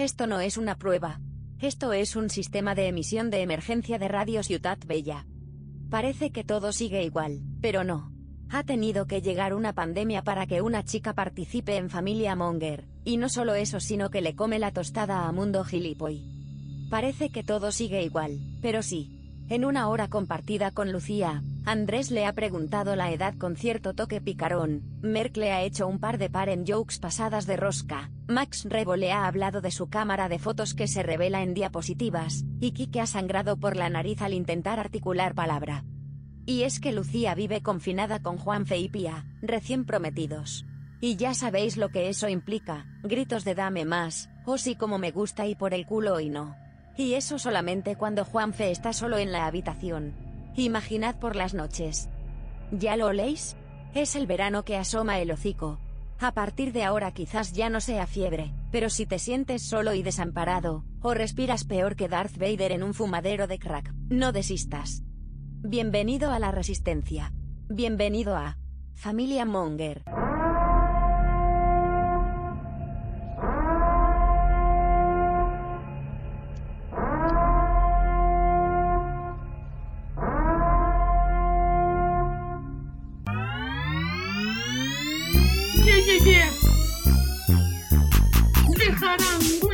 Esto no es una prueba. Esto es un sistema de emisión de emergencia de Radio Ciudad Bella. Parece que todo sigue igual, pero no. Ha tenido que llegar una pandemia para que una chica participe en Familia Monger, y no solo eso sino que le come la tostada a Mundo Gilipoy. Parece que todo sigue igual, pero sí. En una hora compartida con Lucía, Andrés le ha preguntado la edad con cierto toque picarón, Merck le ha hecho un par de en jokes pasadas de rosca, Max Rebo le ha hablado de su cámara de fotos que se revela en diapositivas, y Kike ha sangrado por la nariz al intentar articular palabra. Y es que Lucía vive confinada con Juanfe y Pía, recién prometidos. Y ya sabéis lo que eso implica, gritos de dame más, o sí como me gusta y por el culo y no. Y eso solamente cuando Juanfe está solo en la habitación. Imaginad por las noches. ¿Ya lo oléis? Es el verano que asoma el hocico. A partir de ahora quizás ya no sea fiebre, pero si te sientes solo y desamparado, o respiras peor que Darth Vader en un fumadero de crack, no desistas. Bienvenido a la resistencia. Bienvenido a Familia Monger. Bye.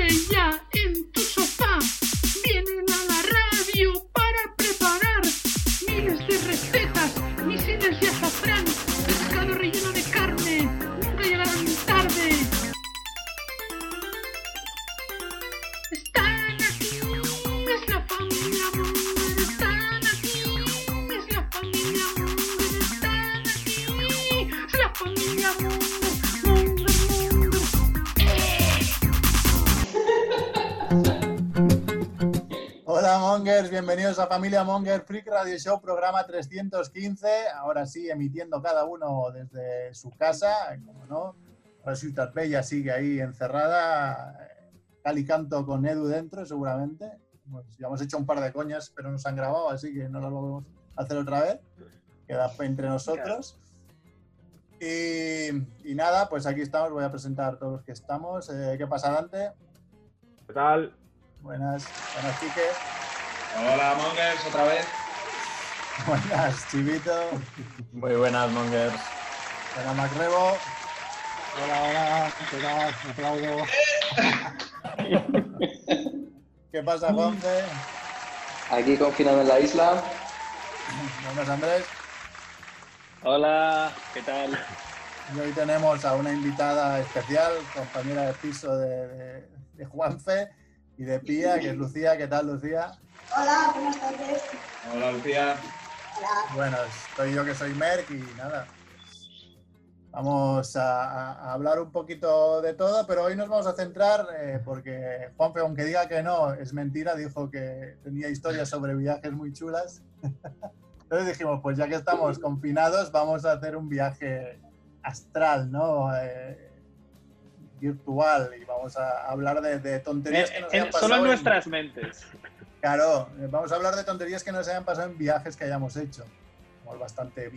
Bienvenidos a Familia Monger Freak Radio Show, programa 315. Ahora sí, emitiendo cada uno desde su casa, como no. Ciudad Bella sigue ahí encerrada, cal y canto con Edu dentro, seguramente. Pues ya hemos hecho un par de coñas, pero nos han grabado, así que no lo vamos a hacer otra vez. Queda entre nosotros. Y, nada, pues aquí estamos, voy a presentar a todos los que estamos. Eh, ¿Qué pasa, Dante? ¿Qué tal? Buenas, buenas, Quique. Hola, Mongers, otra vez. Buenas, Chivito. Muy buenas, Mongers. Hola, Macrebo. Hola, hola, ¿qué tal? aplaudo. ¿Qué pasa, Juanfe? Aquí confinado en la isla. Buenas, Andrés. Hola, ¿qué tal? Y hoy tenemos a una invitada especial, compañera de piso de, de Juanfe y de Pía, que es Lucía. ¿Qué tal, Lucía? Hola, buenas tardes. Hola, Lucía. Hola. Bueno, estoy yo que soy Merck y nada. Vamos a, hablar un poquito de todo, pero hoy nos vamos a centrar, eh, porque Juanfe, aunque diga que no, es mentira, dijo que tenía historias sobre viajes muy chulas. Entonces dijimos, pues ya que estamos confinados, vamos a hacer un viaje astral, ¿no? Eh, virtual y vamos a hablar de, tonterías que nos han pasado. Solo en nuestras mentes. Claro, eh, vamos a hablar de tonterías que nos hayan pasado en viajes que hayamos hecho. Somos bastante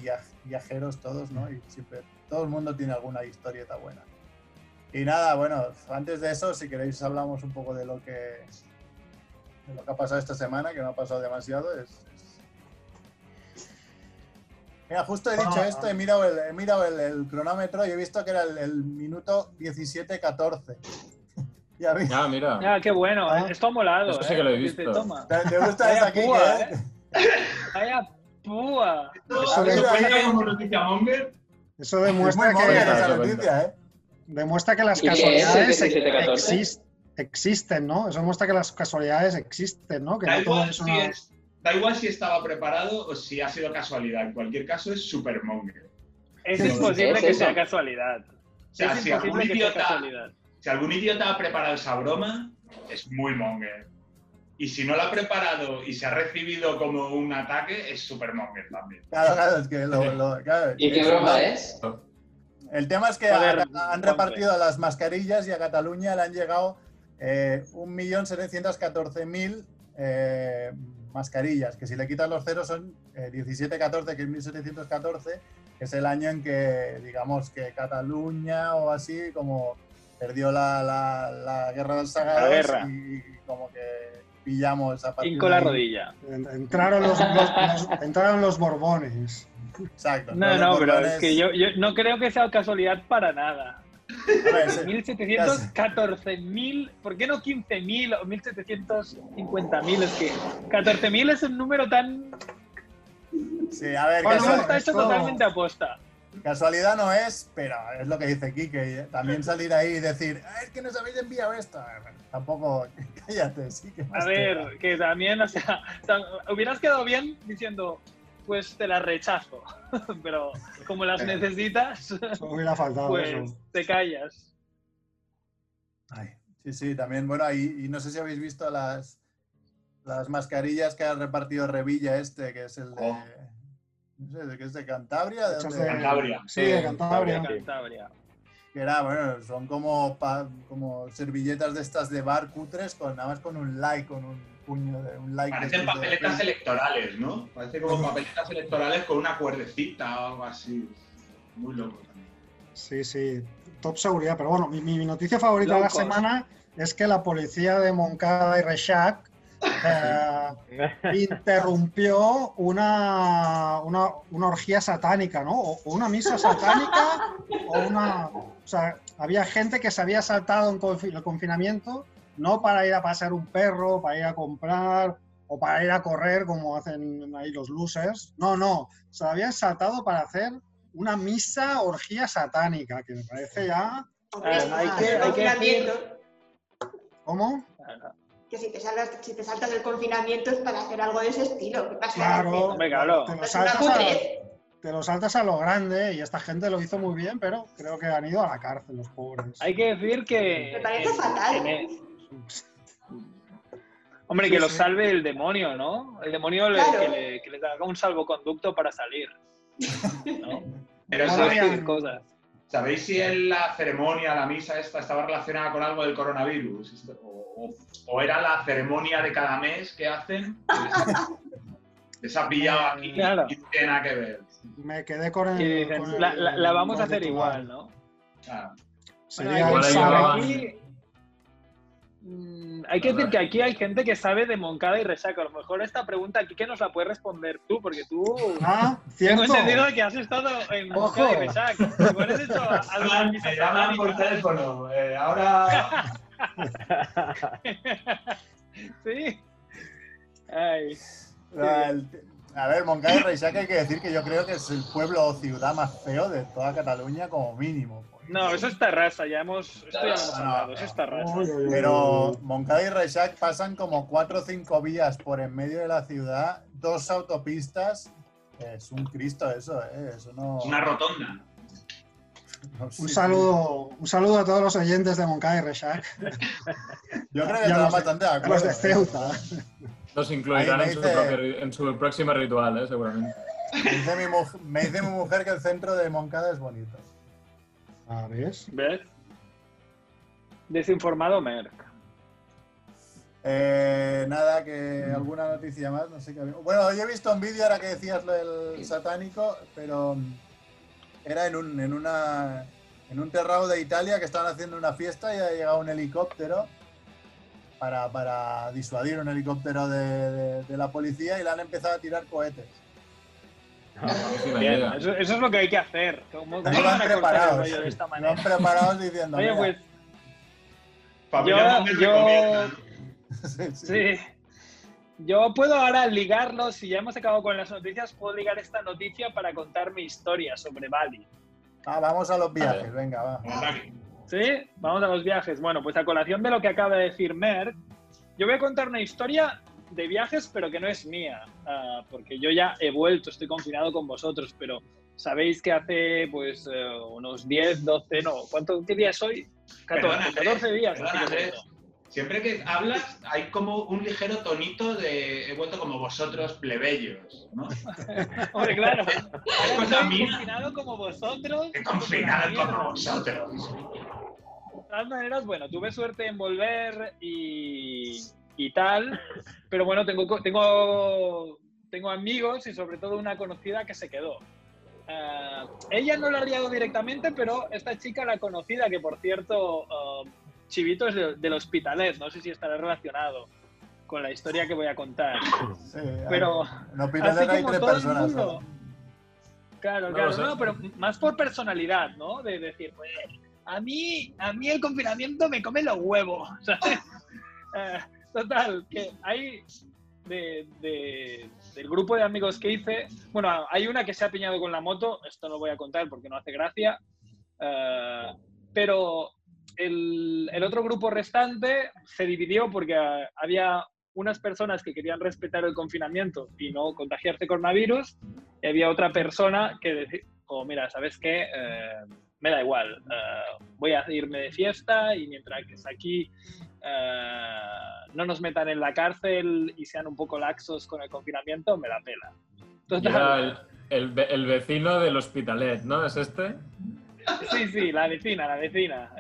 viajeros todos, ¿no? Y siempre, todo el mundo tiene alguna historieta buena. Y nada, bueno, antes de eso, si queréis hablamos un poco de lo que, de lo que ha pasado esta semana, que no ha pasado demasiado. Es, Mira, justo he dicho esto, he mirado el, el, cronómetro y he visto que era el, el minuto 17-14. Ya. Ah, mira. Ah, qué bueno. Ah. Esto ha molado. Eso sí que lo he eh. visto. Toma. ¿Te gusta esa aquí? Púa, ¿eh? Vaya púa. Eso. Eso demuestra que... Esa noticia, ¿eh? Demuestra que las casualidades existen, existen, ¿no? Eso demuestra que las casualidades existen, ¿no? Que da, no igual si es, da igual si estaba preparado o si ha sido casualidad. En cualquier caso es super monger. Es imposible que sea casualidad. O sea, es si algún idiota si algún idiota ha preparado esa broma, es muy monger. Y si no la ha preparado y se ha recibido como un ataque, es súper monger también. Claro, claro, es que lo, ¿Y qué broma es? El tema es que han repartido las mascarillas y a Cataluña le han llegado eh, 1.714.000 eh, mascarillas, que si le quitas los ceros son eh, 1714, que es 1714, que es el año en que, digamos, que Cataluña o así como perdió la, la, la guerra La guerra. y como que pillamos a partir Hinco de la ahí. rodilla. Entraron los, los- los- entraron los Borbones. Exacto. No, los no, pero es que yo, yo no creo que sea casualidad para nada. Ver, se- 1700, 14.000, ¿por qué no 15.000 o 1.750.000? Es que 14.000 es un número tan... sí, a ver, Bueno, No casual- está hecho esto- totalmente aposta. Casualidad no es, pero es lo que dice Kike. También salir ahí y decir, "Ah, es que nos habéis enviado esto. Eh, Tampoco, cállate, sí que A ver, que también, o sea, hubieras quedado bien diciendo, pues te las rechazo. Pero como las necesitas, Eso hubiera faltado pues eso. te callas. Ay, sí, sí, también, bueno, y, y no sé si habéis visto las, las mascarillas que ha repartido Revilla este, que es el de... Oh. No sé, ¿de qué es de Cantabria? ¿De de- Cantabria. Sí, de Cantabria. Cantabria. Que era, bueno, son como, pa- como servilletas de estas de bar cutres, con, nada más con un like, con un puño de un like. Parecen de papeletas electorales, ¿no? Parece como papeletas electorales con una cuerdecita o algo así. Muy loco también. Sí, sí. Top seguridad. Pero bueno, mi, mi noticia favorita de la semana es que la policía de Moncada y Reixac eh, interrumpió una, una, una orgía satánica, ¿no? O, o una misa satánica o una... O sea, había gente que se había saltado en confi- el confinamiento, no para ir a pasear un perro, para ir a comprar o para ir a correr como hacen ahí los losers. No, no, se habían saltado para hacer una misa orgía satánica, que me parece ya... Ah, hay ah, que- hay ¿Cómo? Que si te, saltas, si te saltas del confinamiento es para hacer algo de ese estilo. ¿Qué pasa? Claro, te lo, Es una saltas a, te lo saltas a lo grande y esta gente lo hizo muy bien, pero creo que han ido a la cárcel los pobres. Hay que decir que... Me parece en- fatal. en el- Hombre, Sí, que lo sí. salve el demonio, ¿no? El demonio le- que, le, que haga un salvoconducto para salir. ¿no? Pero Bueno, ¿sabéis, ya- Esas cosas. ¿Sabéis si en la ceremonia, la misa esta, estaba relacionada con algo del coronavirus? O, o- o era la ceremonia de cada mes que hacen? Les ha pillado aquí Claro. y tiene nada que ver. Me quedé con el. Que dicen, con el- la, la- la vamos a hacer igual, ¿no? Claro. Sería Bueno, aquí, hay que decir que aquí hay gente que sabe de Moncada y Resaca. A lo mejor esta pregunta aquí que nos la puedes responder tú, porque tú Ah, tengo cierto. entendido que has estado en Ojo. Moncada y Resaca. Hecho a- me llaman por teléfono. eh, ahora. Sí. Ay. Ah, el- A ver, Moncada y Reixac hay que decir que yo creo que es el pueblo o ciudad más feo de toda Cataluña como mínimo. No, eso es Tarrasa, ya hemos, esto ya lo hemos no, hablado, eso es uy, Pero. Moncada y Reixac pasan como cuatro o cinco vías por en medio de la ciudad, dos autopistas. Es un Cristo eso, ¿eh? Eso no... Es una rotonda. no, sí, Un saludo, un saludo a todos los oyentes de Moncada y Reixac, Yo creo que están bastante de acuerdo. los de ¿eh? Los incluirán en su, dice- propio ri- en su próximo ritual, ¿eh? seguramente. Me dice, mi muj- me dice mi mujer que el centro de Moncada es bonito. Ah, ¿ves? ¿Ves? Desinformado Merck. Eh, nada, que alguna noticia más, no sé qué había. Bueno, yo he visto un vídeo ahora que decías lo del satánico, pero era en un, en una en un terrado de Italia que estaban haciendo una fiesta y ha llegado un helicóptero para, para disuadir un helicóptero de, de- de la policía y le han empezado a tirar cohetes. Bien, idea. eso, eso es lo que hay que hacer. ¿Cómo, cómo van a el preparados. rollo de esta diciendo. Oye, pues Yo-. Sí, sí. sí. Yo puedo ahora ligarlo, si ya hemos acabado con las noticias, puedo ligar esta noticia para contar mi historia sobre Bali. Ah, vamos a los viajes, venga, va. ¿Sí? Vamos a los viajes. Bueno, pues a colación de lo que acaba de decir Merck, yo voy a contar una historia de viajes, pero que no es mía, ah, porque yo ya he vuelto, estoy confinado con vosotros, pero sabéis que hace pues eh, unos 10, 12, no, ¿cuánto, ¿qué día es hoy? 14, Perdona, Andrés, 14 días. Siempre que hablas hay como un ligero tonito de he vuelto como vosotros plebeyos, ¿no? Hombre, claro. Es cosa mía. confinado como vosotros. He confinado como vosotros. De todas maneras, bueno, tuve suerte en volver y, y tal, pero bueno, tengo, tengo, tengo amigos y sobre todo una conocida que se quedó. eh, ella no la ha liado directamente, pero esta chica, la conocida, que por cierto, eh, Chivito es de- del Hospitalet, no sé si estará relacionado con la historia que voy a contar. Sí, Pero en Hospitalet hay como tres todo el personas. mundo. Claro, No claro, lo no, pero más por personalidad, ¿no? De decir, pues, a mí, a mí el confinamiento me come los huevos, ¿sabes? Eh, total, que hay de, de- del grupo de amigos que hice, bueno, hay una que se ha piñado con la moto, esto no voy a contar porque no hace gracia, eh, pero el, el otro grupo restante se dividió porque eh, había unas personas que querían respetar el confinamiento y no contagiarse coronavirus, y había otra persona que decía, oh, mira, ¿sabes qué? Eh, me da igual, eh, voy a irme de fiesta y mientras que es aquí eh, no nos metan en la cárcel y sean un poco laxos con el confinamiento, me la pela. Y Total, era el, el el vecino del hospitalet, ¿no? ¿Es este? Sí, sí, la vecina, la vecina.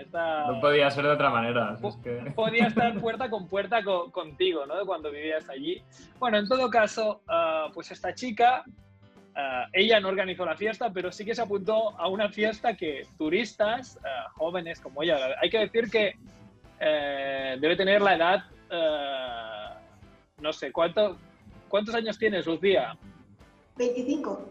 No podía ser de otra manera. Es que... podía estar puerta con puerta co- contigo, ¿no? Cuando vivías allí. Bueno, en todo caso, ah, pues esta chica, ah, ella no organizó la fiesta, pero sí que se apuntó a una fiesta que turistas, ah, jóvenes como ella, hay que decir que eh, debe tener la edad, no sé, ¿cuánto, ¿cuántos años tienes, Lucía? 25.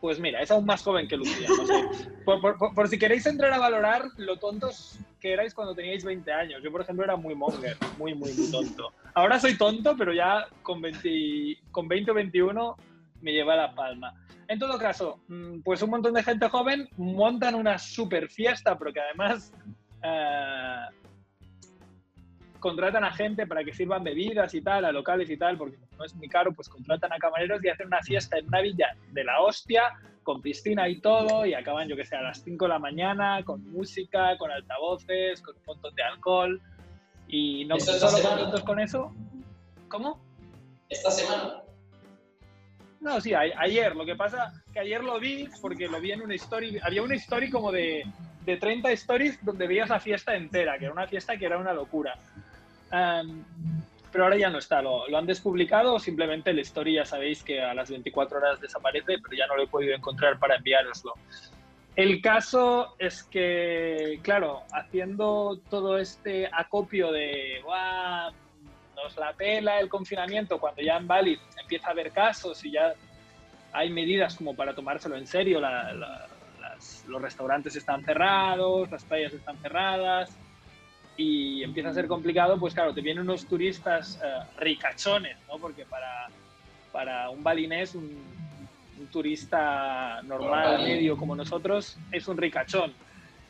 Pues mira, es aún más joven que Lucía. no sé. Por, por- por- por si queréis entrar a valorar lo tontos que erais cuando teníais 20 años. Yo, por ejemplo, era muy monger, muy, muy, muy tonto. Ahora soy tonto, pero ya con 20, con 20 o 21 me lleva la palma. En todo caso, mm, pues un montón de gente joven montan una super fiesta, pero que además eh, contratan a gente para que sirvan bebidas y tal, a locales y tal, porque no es muy caro, pues contratan a camareros y hacen una fiesta en una villa de la hostia, con piscina y todo, y acaban, yo que sé, a las 5 de la mañana, con música, con altavoces, con un montón de alcohol, y no ¿Eso esta solo contentos con eso. ¿Cómo? Esta semana. No, sí, a- ayer. Lo que pasa que ayer lo vi porque lo vi en una story. Había una story como de, de 30 stories donde veías la fiesta entera, que era una fiesta que era una locura. Am, pero ahora ya no está. Lo, lo han despublicado simplemente el story ya sabéis que a las 24 horas desaparece, pero ya no lo he podido encontrar para enviároslo. El caso es que, claro, haciendo todo este acopio de "Buah, nos la pela el confinamiento, cuando ya en Bali empieza a haber casos y ya hay medidas como para tomárselo en serio, la- la- las- los restaurantes están cerrados, las playas están cerradas y empieza a ser complicado, pues claro, te vienen unos turistas eh, ricachones, ¿no? Porque para, para un balinés, un, un turista normal, Normal. medio como nosotros, es un ricachón.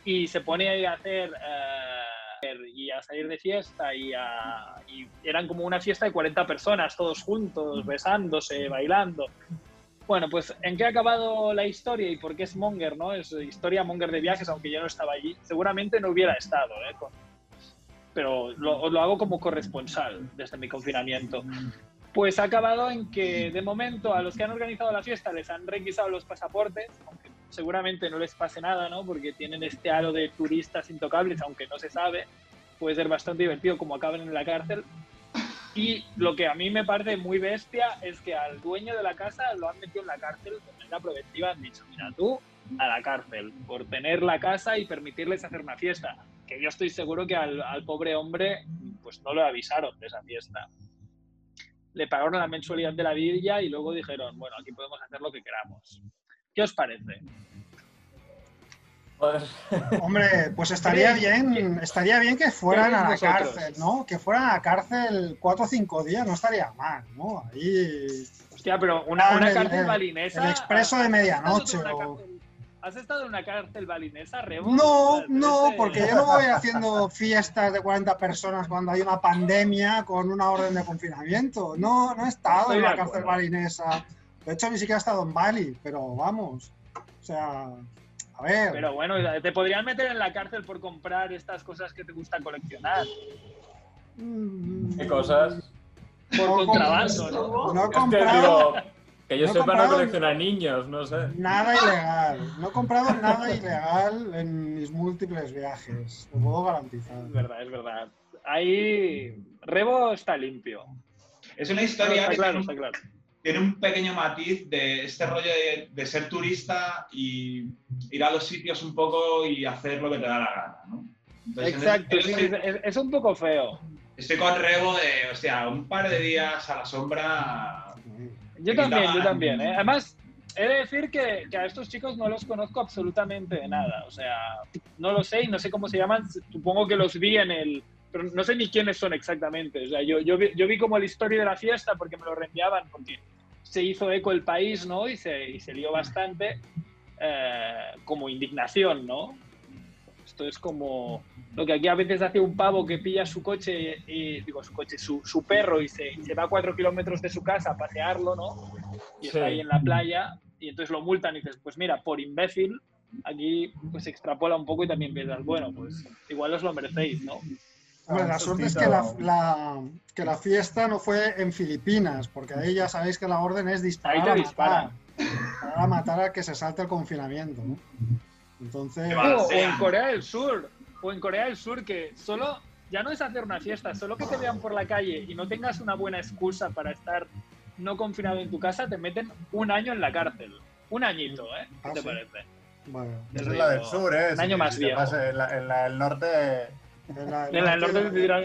Y se pone ahí a hacer eh, y a salir de fiesta y, a- y eran como una fiesta de 40 personas, todos juntos, besándose, bailando. Bueno, pues ¿en qué ha acabado la historia y por qué es Monger, no? Es historia Monger de viajes, aunque yo no estaba allí. Seguramente no hubiera estado, ¿eh? Con- pero lo, lo hago como corresponsal desde mi confinamiento. Pues ha acabado en que de momento a los que han organizado la fiesta les han requisado los pasaportes, aunque seguramente no les pase nada, ¿no? Porque tienen este halo de turistas intocables, aunque no se sabe. Puede ser bastante divertido como acaben en la cárcel. Y lo que a mí me parece muy bestia es que al dueño de la casa lo han metido en la cárcel de manera preventiva. Han dicho, mira, tú a la cárcel por tener la casa y permitirles hacer una fiesta. Que yo estoy seguro que al, al pobre hombre pues no lo avisaron de esa fiesta. Le pagaron la mensualidad de la villa y luego dijeron, bueno, aquí podemos hacer lo que queramos. ¿Qué os parece? Joder. Hombre, pues estaría bien, estaría bien que fueran a la cárcel, ¿no? Que fueran a la cárcel cuatro o cinco días, no estaría mal, ¿no? Ahí. Hostia, pero una, Ah, una el- cárcel el- balinesa... el expreso de ¿has- has medianoche o- ¿Has estado en una cárcel balinesa, Rebo? No, no, porque yo no voy haciendo fiestas de 40 personas cuando hay una pandemia con una orden de confinamiento. No, no he estado Estoy en la cárcel balinesa. De hecho, ni siquiera he estado en Bali, pero vamos. O sea, a ver. Pero bueno, te podrían meter en la cárcel por comprar estas cosas que te gusta coleccionar. mm, ¿Qué cosas? Por No, contrabando, ¿no? No he Es que comprado digo, que yo no he sepa no coleccionar niños, no sé. nada ilegal. No he comprado nada ilegal en mis múltiples viajes. Lo puedo garantizar. Es verdad, es verdad. Ahí Rebo está limpio. Es una historia está que claro, tiene está claro. tiene un pequeño matiz de este rollo de, ser turista y ir a los sitios un poco y hacer lo que te da la gana, ¿no? Exacto, es, un poco feo. Estoy con Rebo de, o sea, un par de días a la sombra. Yo también, yo también. ¿eh? Además, he de decir que, a estos chicos no los conozco absolutamente de nada. O sea, no lo sé y no sé cómo se llaman. Supongo que los vi en el. Pero no sé ni quiénes son exactamente. O sea, yo, yo, vi, yo vi como la historia de la fiesta porque me lo reenviaban, porque se hizo eco el país, ¿no? Y se, y se lió bastante eh, como indignación, ¿no? Esto es como lo que aquí a veces hace un pavo que pilla su coche, y, digo, su coche, su, su perro y se, se, va a cuatro kilómetros de su casa a pasearlo, ¿no? Y está ahí en la playa y entonces lo multan y dices, pues mira, por imbécil, aquí pues se extrapola un poco y también piensas, bueno, pues igual os lo merecéis, ¿no? la suerte es que la, que la fiesta no fue en Filipinas, porque ahí ya sabéis que la orden es disparar, ahí Matar, para matar a que se salte el confinamiento, ¿no? Entonces... O, en Corea del Sur, o en Corea del Sur, que solo, ya no es hacer una fiesta, solo que te vean por la calle y no tengas una buena excusa para estar no confinado en tu casa, te meten un año en la cárcel. Un añito, ¿eh? ¿Qué ah, te parece? Bueno, es la del sur, ¿eh? Un año más viejo. En la, del norte en la, del norte te dirán.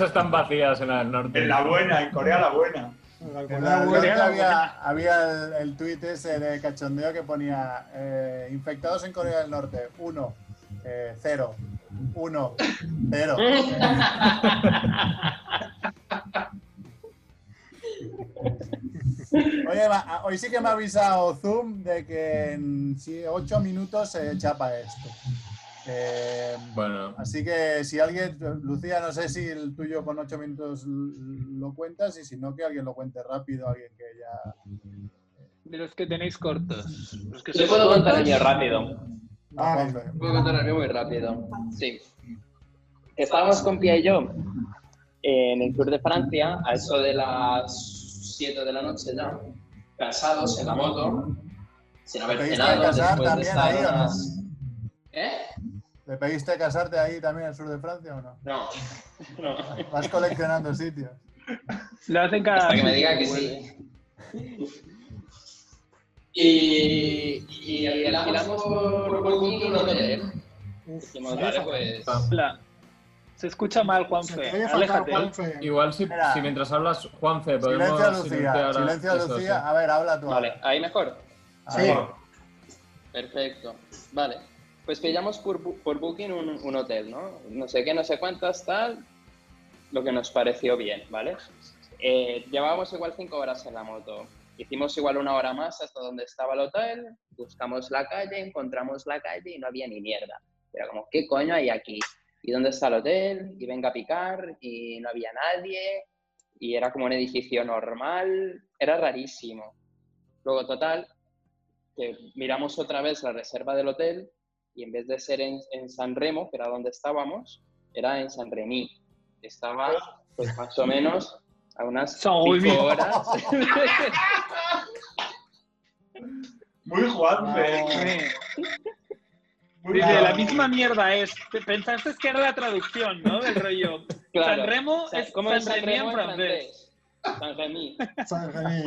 están vacías en la del norte. En la buena, en Corea la buena. En la norte había, había el, el tuit ese de cachondeo que ponía eh, infectados en Corea del Norte, uno, eh, cero, uno, cero. Oye, hoy sí que me ha avisado Zoom de que en 8 minutos se chapa esto. Eh, bueno. Así que si alguien, Lucía, no sé si el tuyo con ocho minutos lo cuentas y si no, que alguien lo cuente rápido, alguien que ya... De los que tenéis cortos. Los que Yo puedo contar el mío rápido. Ah, puedo contar el mío muy rápido. Sí. Estábamos con Pia y yo en el Tour de Francia, a eso de las 7 de la noche ya, cansados en la moto, sin haber cenado, después de estar unas... ¿Eh? ¿Le pediste casarte ahí también al sur de Francia o no? No. no. Vas coleccionando sitios. Lo hacen cada. Hasta que me diga que sí. Y, y alquilamos por, por un hotel. Dijimos, vale, pues. Hola. Se escucha mal, Juanfe. Aléjate. Juanfe. Igual si, si, mientras hablas, Juanfe, podemos silencio a Lucía. Silencio a Lucía. A ver, habla tú. Vale, ahí mejor. Sí. Perfecto. Vale pues pillamos por, por Booking un, un, hotel, ¿no? No sé qué, no sé cuántas, tal, lo que nos pareció bien, ¿vale? Eh, llevábamos igual cinco horas en la moto. Hicimos igual una hora más hasta donde estaba el hotel, buscamos la calle, encontramos la calle y no había ni mierda. Era como, ¿qué coño hay aquí? ¿Y dónde está el hotel? Y venga a picar y no había nadie y era como un edificio normal, era rarísimo. Luego, total, que miramos otra vez la reserva del hotel y en vez de ser en, en San Remo, que era donde estábamos, era en San Remi. Estaba pues más o menos a unas cinco horas. Muy Juanfe. Muy la misma mierda es. Pensaste que era la traducción, ¿no? Del rollo. Claro. San Remo es como San, San Remo en francés. San Remi. San Remi.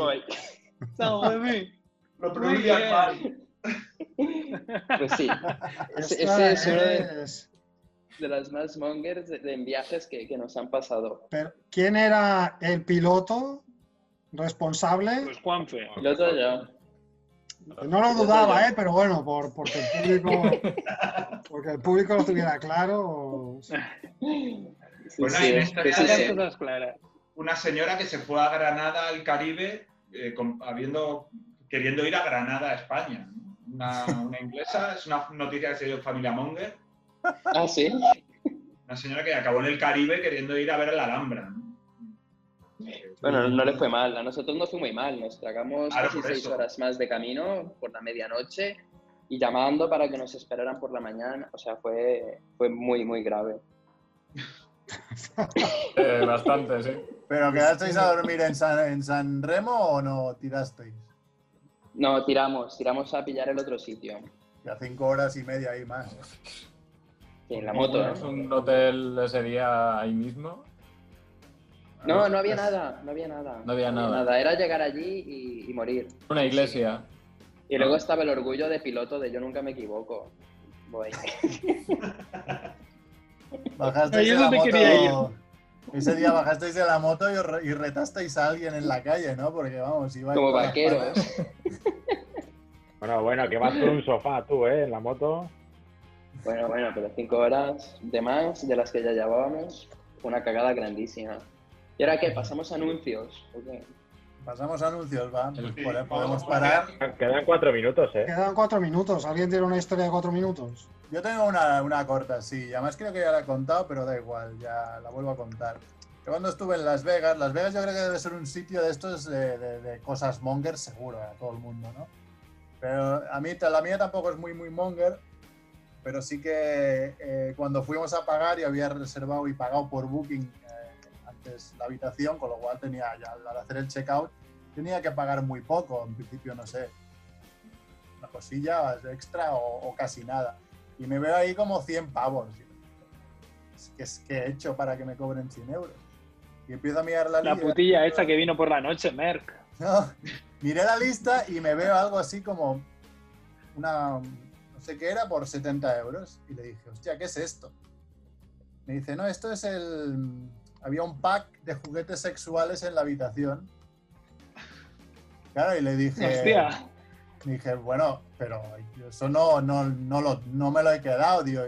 San Remi. Lo pronuncia mal. Pues sí, ese, es uno de, las más mongers de, viajes que, que, nos han pasado. Pero, ¿Quién era el piloto responsable? Pues Juanfe. Piloto yo. No lo dudaba, ¿eh? pero bueno, por, porque, el público, porque el público lo tuviera claro. Bueno, sí, sí, una señora que se fue a Granada, al Caribe, eh, habiendo, queriendo ir a Granada, a España una, inglesa, es una noticia que se dio en Familia Monger. Ah, sí. Una señora que acabó en el Caribe queriendo ir a ver la Alhambra. Bueno, no le fue mal, a nosotros no fue muy mal, nos tragamos casi seis horas más de camino por la medianoche y llamando para que nos esperaran por la mañana, o sea, fue, fue muy, muy grave. Eh, bastante, sí. ¿Pero quedasteis a dormir en San, en San Remo o no tirasteis? No, tiramos, tiramos a pillar el otro sitio. Ya cinco horas y media ahí más. en la moto. ¿Es un hotel ese día ahí mismo? No, no había nada, no había nada. No había nada. Era llegar allí y, morir. Una iglesia. Y luego estaba el orgullo de piloto de yo nunca me equivoco. Voy. Bajasteis de la moto. Ese día bajasteis de la moto y, retasteis a alguien en la calle, ¿no? Porque vamos, iba Como vaqueros. bueno, bueno, que vas con un sofá tú, ¿eh? En la moto. Bueno, bueno, pero cinco horas de más de las que ya llevábamos. Una cagada grandísima. ¿Y ahora qué? ¿Pasamos anuncios? Pasamos anuncios, va. Podemos parar. Quedan cuatro minutos, ¿eh? Quedan cuatro minutos. ¿Alguien tiene una historia de cuatro minutos? Yo tengo una, una corta, sí. Además creo que ya la he contado, pero da igual, ya la vuelvo a contar. Yo cuando estuve en Las Vegas, Las Vegas yo creo que debe ser un sitio de estos de, de, cosas monger seguro a todo el mundo, ¿no? Pero a mí, la mía tampoco es muy, muy monger, pero sí que eh, cuando fuimos a pagar y había reservado y pagado por Booking eh, antes la habitación, con lo cual tenía ya al hacer el checkout tenía que pagar muy poco, en principio no sé, una cosilla extra o, casi nada. Y me veo ahí como 100 pavos. ¿Qué, es, que he hecho para que me cobren 100 euros? Y empiezo a mirar la, lista. La putilla esa que vino por la noche, Merck. No, miré la lista y me veo algo así como una, no sé qué era, por 70 euros. Y le dije, hostia, ¿qué es esto? Me dice, no, esto es el... Había un pack de juguetes sexuales en la habitación. Claro, y le dije... Hostia. Dije, bueno, pero eso no, no, no, lo, no me lo he quedado, digo.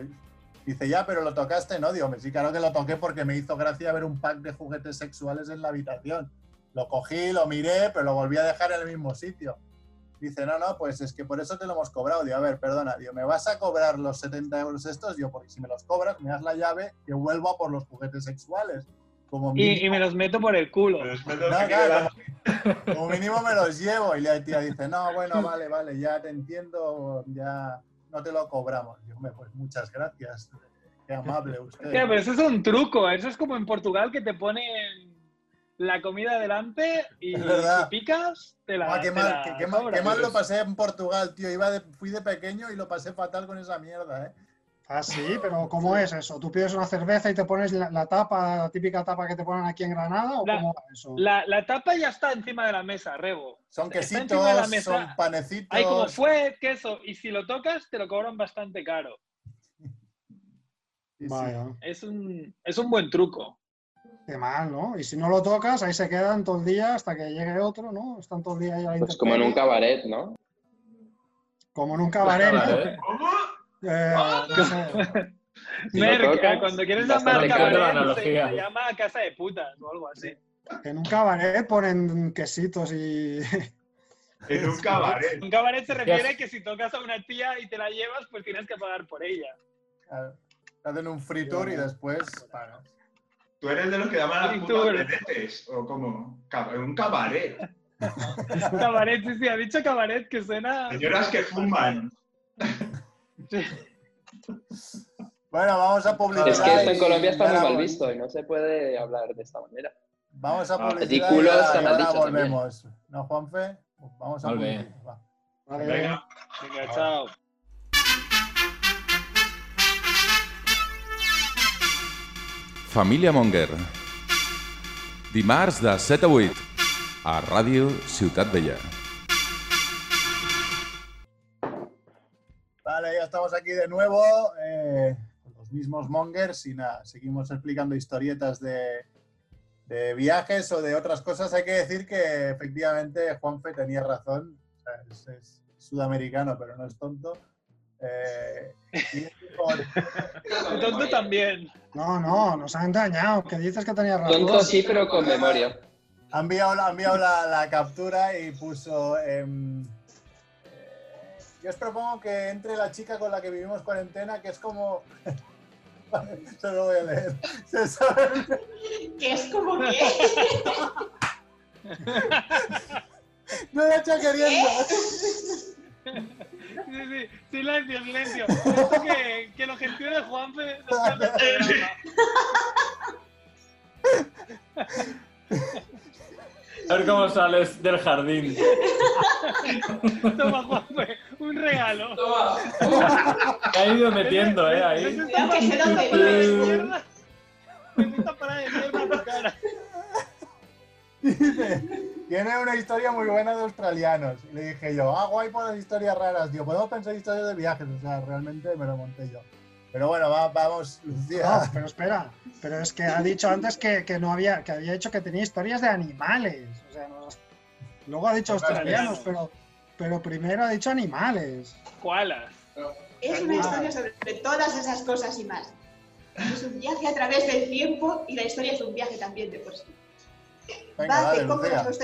Dice, ya, pero lo tocaste, ¿no? Digo, sí, claro que lo toqué porque me hizo gracia ver un pack de juguetes sexuales en la habitación. Lo cogí, lo miré, pero lo volví a dejar en el mismo sitio. Dice, no, no, pues es que por eso te lo hemos cobrado. Digo, a ver, perdona, digo, ¿me vas a cobrar los 70 euros estos? Digo, porque si me los cobras, me das la llave, que vuelvo a por los juguetes sexuales. Como y, me los meto por el culo. como, mínimo me los llevo. Y la tía dice, no, bueno, vale, vale, ya te entiendo, ya no te lo cobramos. Digo, pues muchas gracias. Qué amable usted. pero eso es un truco. Eso es como en Portugal que te ponen la comida delante y si picas, te la. Ah, qué mal, qué, mal, lo pasé en Portugal, tío. Iba fui de pequeño y lo pasé fatal con esa mierda, ¿eh? Ah, sí, pero ¿cómo es eso? ¿Tú pides una cerveza y te pones la, tapa, la típica tapa que te ponen aquí en Granada? ¿o la, cómo es eso? La, tapa ya está encima de la mesa, Rebo. Son quesitos, son panecitos. Hay como fue, queso, y si lo tocas te lo cobran bastante caro. Es, un, es un buen truco. Qué mal, ¿no? Y si no lo tocas, ahí se quedan todo el día hasta que llegue otro, ¿no? Están todo el día ahí a la Pues como en un cabaret, ¿no? Como en un cabaret, ¿no? ¿Cómo? Eh, no. Merca, cuando quieres llamar cabaret, se llama casa de putas o algo así. En un cabaret ponen quesitos y... En un cabaret. Un cabaret se refiere que si tocas a una tía y te la llevas, pues tienes que pagar por ella. Claro. Hacen un free tour y después pagas. ¿Tú eres de los que llaman las putas ¿O como Un cabaret. cabaret, sí, sí, ha dicho cabaret que suena... Señoras que fuman. Bueno, vamos a publicar. Es que esto en Colombia está muy mal visto y no se puede hablar de esta manera. Vamos a ah, publicar. y, ahora volvemos. ¿No, Juanfe? Vamos a publicar. Vale. Venga. Venga, chao. Família Monger. Dimarts de 7 a 8 a Ràdio Ciutat Vella. Estamos aquí de nuevo eh, con los mismos Mongers y nada, seguimos explicando historietas de, de, viajes o de otras cosas. Hay que decir que efectivamente Juanfe tenía razón, o sea, es sudamericano pero no es tonto. Eh, Tonto también. No, no, nos ha engañado. Que dices que tenía razón. Tonto sí, pero con memoria. Ha enviado, la, la, captura y puso. Eh, yo os propongo que entre la chica con la que vivimos cuarentena, que es como. se lo voy a leer. ¿Qué es como qué? no la hecho queriendo. Sí, sí, silencio, silencio. Esto que, que lo gestione Juanfe A ver cómo sales del jardín. Toma, Juanfe, un regalo. Toma. ha ido metiendo, eh, ahí. Necesito parar de mierda. Necesito parar de mierda tu cara. Dice, tiene una historia muy buena de australianos. Y le dije yo, ah, guay por las historias raras, tío. Podemos pensar historias de viajes. O sea, realmente me lo monté yo. Pero bueno, vamos, Lucía. No, pero espera, pero es que ha dicho antes que, que, no había, que había dicho que tenía historias de animales. O sea, no, luego ha dicho australianos, pero, pero primero ha dicho animales. ¿Cuáles? Es una historia sobre todas esas cosas y más. Es un viaje a través del tiempo y la historia es un viaje también de por sí. va, de cómo los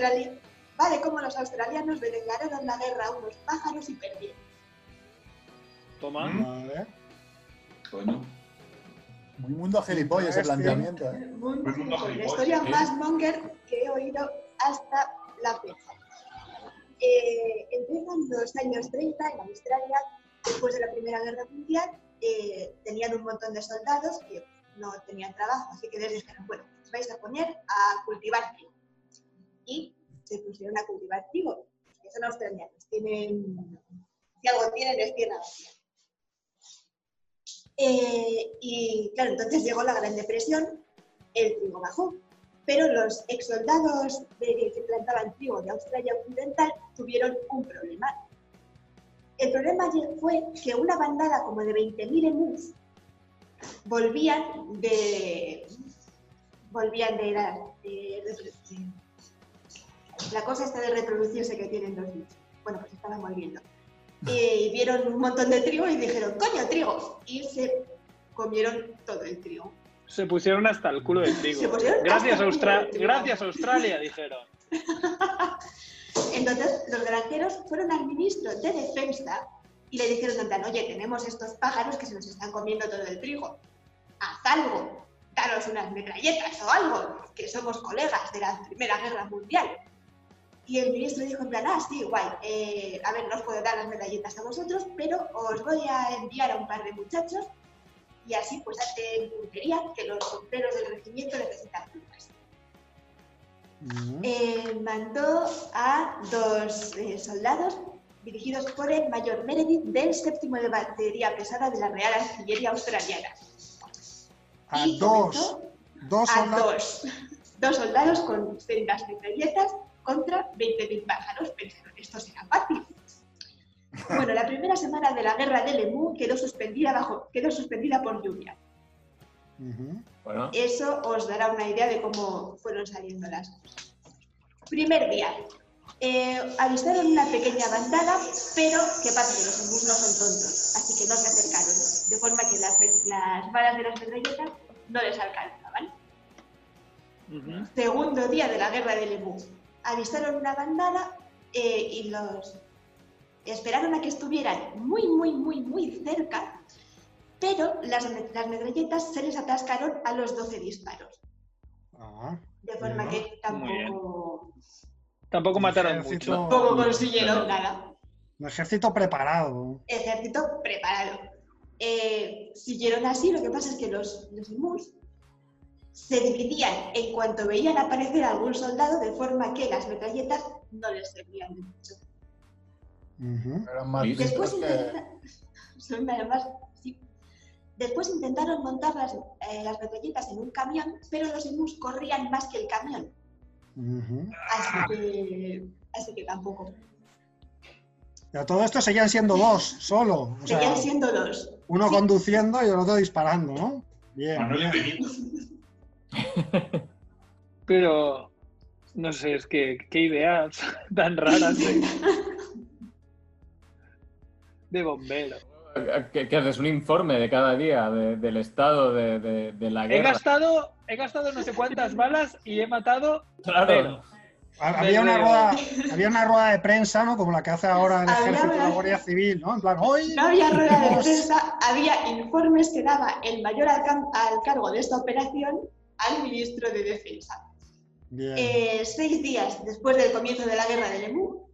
va de cómo los australianos le declararon la guerra a unos pájaros y perdieron. Toma. Vale. Bueno. Muy mundo gilipollas ese planteamiento. ¿eh? Muy, la historia más monger que he oído hasta la fecha. Eh, empiezan los años 30 en Australia, después de la Primera Guerra Mundial, eh, tenían un montón de soldados que no tenían trabajo, así que les dijeron, bueno, os vais a poner a cultivar trigo. Y se pusieron a cultivar trigo, que son australianos, tienen, si algo tienen es tierra eh, y claro, entonces llegó la Gran Depresión, el trigo bajó, pero los ex soldados que plantaban trigo de Australia Occidental tuvieron un problema. El problema fue que una bandada como de 20.000 emus volvían de. volvían de, la, la cosa está de reproducirse que tienen los bichos. Bueno, pues estaban volviendo y vieron un montón de trigo y dijeron, coño, trigo. Y se comieron todo el trigo. Se pusieron hasta el culo del trigo. Gracias, Austra Gracias Australia, dijeron. Entonces los granjeros fueron al ministro de Defensa y le dijeron, oye, tenemos estos pájaros que se nos están comiendo todo el trigo. Haz algo, daros unas metralletas o algo, que somos colegas de la Primera Guerra Mundial. Y el ministro dijo en plan, ah, sí, guay, eh, a ver, no os puedo dar las medallitas a vosotros, pero os voy a enviar a un par de muchachos y así pues hacen puntería que los bomberos del regimiento necesitan plumas. Eh, mandó a dos eh, soldados dirigidos por el mayor Meredith del séptimo de batería pesada de la Real Artillería Australiana. A dos, dos soldados. dos, soldados con sendas metralletas contra 20.000 pájaros. Pensaron, esto será fácil. Bueno, la primera semana de la guerra del Emu quedó suspendida, bajo, quedó suspendida por lluvia. Eso os dará una idea de cómo fueron saliendo las cosas. Primer día. Eh, avisaron una pequeña bandada, pero ¿qué pasa? Que los emus no son tontos, así que no se acercaron, de forma que las, las balas de las metralletas no les alcanzaban. Segundo día de la guerra del Emu avistaron una bandada eh, y los esperaron a que estuvieran muy, muy, muy, muy cerca, pero las, las metralletas se les atascaron a los 12 disparos. Ah, de forma que tampoco... Tampoco mataron mucho. Tampoco consiguieron nada. Un ejército preparado. Ejército preparado. Eh, siguieron así, lo que pasa es que los, los se dividían en cuanto veían aparecer algún soldado, de forma que las metralletas no les servían de mucho. Después, Después intentaron montar las, eh, las, metralletas en un camión, pero los emus corrían más que el camión. así, que, así, que, tampoco. Pero todo esto seguían siendo dos, solo. seguían siendo dos. Uno conduciendo y el otro disparando, ¿no? Bien. bien. Pero, no sé, es que qué ideas tan raras de, de bombero. ¿Qué, haces? ¿Un informe de cada día del estado de, la guerra? He gastado, he gastado no sé cuántas balas y he matado. Claro. Había una, rueda, había una rueda de prensa, ¿no? Como la que hace ahora el ejército de la Guardia Civil, ¿no? En plan, hoy... No había rueda de prensa, había informes que daba el mayor al cargo de esta operación al ministro de Defensa. Eh, seis días después del comienzo de la guerra del EMU,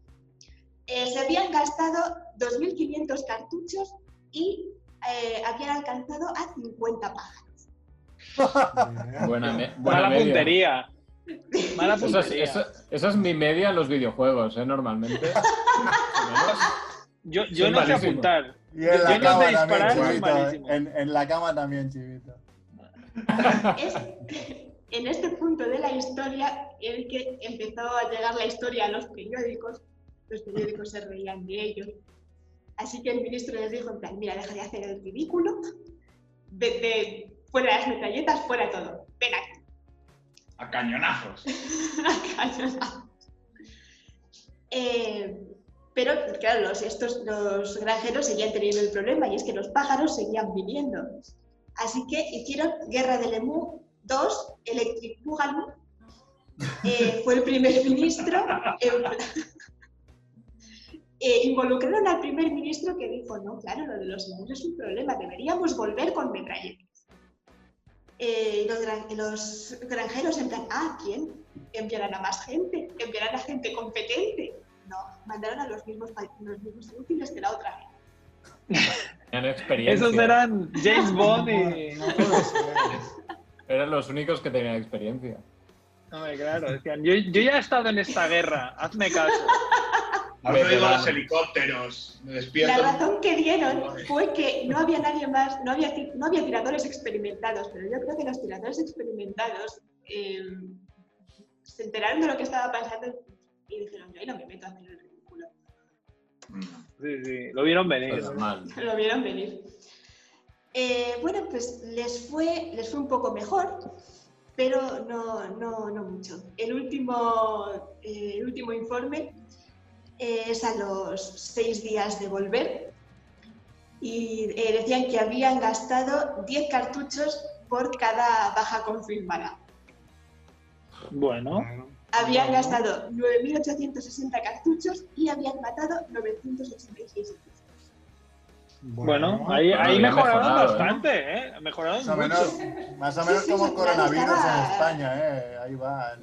eh, se habían gastado 2.500 cartuchos y eh, habían alcanzado a 50 pájaros. buena, Mala puntería. Mala puntería. Esa, es mi media en los videojuegos, ¿eh? Normalmente. yo, yo no sé apuntar. Y en la cama también, chivito. En, en, la cama también, chivito. En este punto de la historia en que empezó a llegar la historia a los periódicos, los periódicos se reían de ellos. Así que el ministro les dijo en plan, mira, deja de hacer el ridículo, vete fuera las metralletas, fuera todo, ven aquí. A cañonazos. a cañonazos. Eh, pero, claro, los, estos, los granjeros seguían teniendo el problema y es que los pájaros seguían viniendo. Así que hicieron Guerra del Emu 2, Electric Boogaloo. Eh, fue el primer ministro. Eh, involucraron al primer ministro que dijo, no, claro, lo de los emus es un problema, deberíamos volver con metralletas. Eh, los, los, granjeros en plan, ah, ¿quién? Enviarán a más gente, enviarán a gente competente. No, mandaron a los mismos, los mismos útiles que la otra experiencia. Esos eran James Bond y... Eran los únicos que tenían experiencia. No, claro, decían, yo, yo, ya he estado en esta guerra, hazme caso. Has oído los helicópteros, me despierto. La razón que dieron fue que no había nadie más, no había, no había tiradores experimentados, pero yo creo que los tiradores experimentados eh, se enteraron de lo que estaba pasando y dijeron, yo no me meto a hacer. Sí, sí, lo vieron venir. lo vieron venir. Eh, bueno, pues les fue, les fue un poco mejor, pero no, no, no mucho. El último, eh, el último informe es a los seis días de volver y eh, decían que habían gastado 10 cartuchos por cada baja confirmada. Bueno. Habían gastado 9.860 cartuchos y habían matado 986 bueno, ahí, ahí mejoraron bastante, ¿eh? Mejoraron más o menos, más o menos como el coronavirus en España, ¿eh? Ahí va.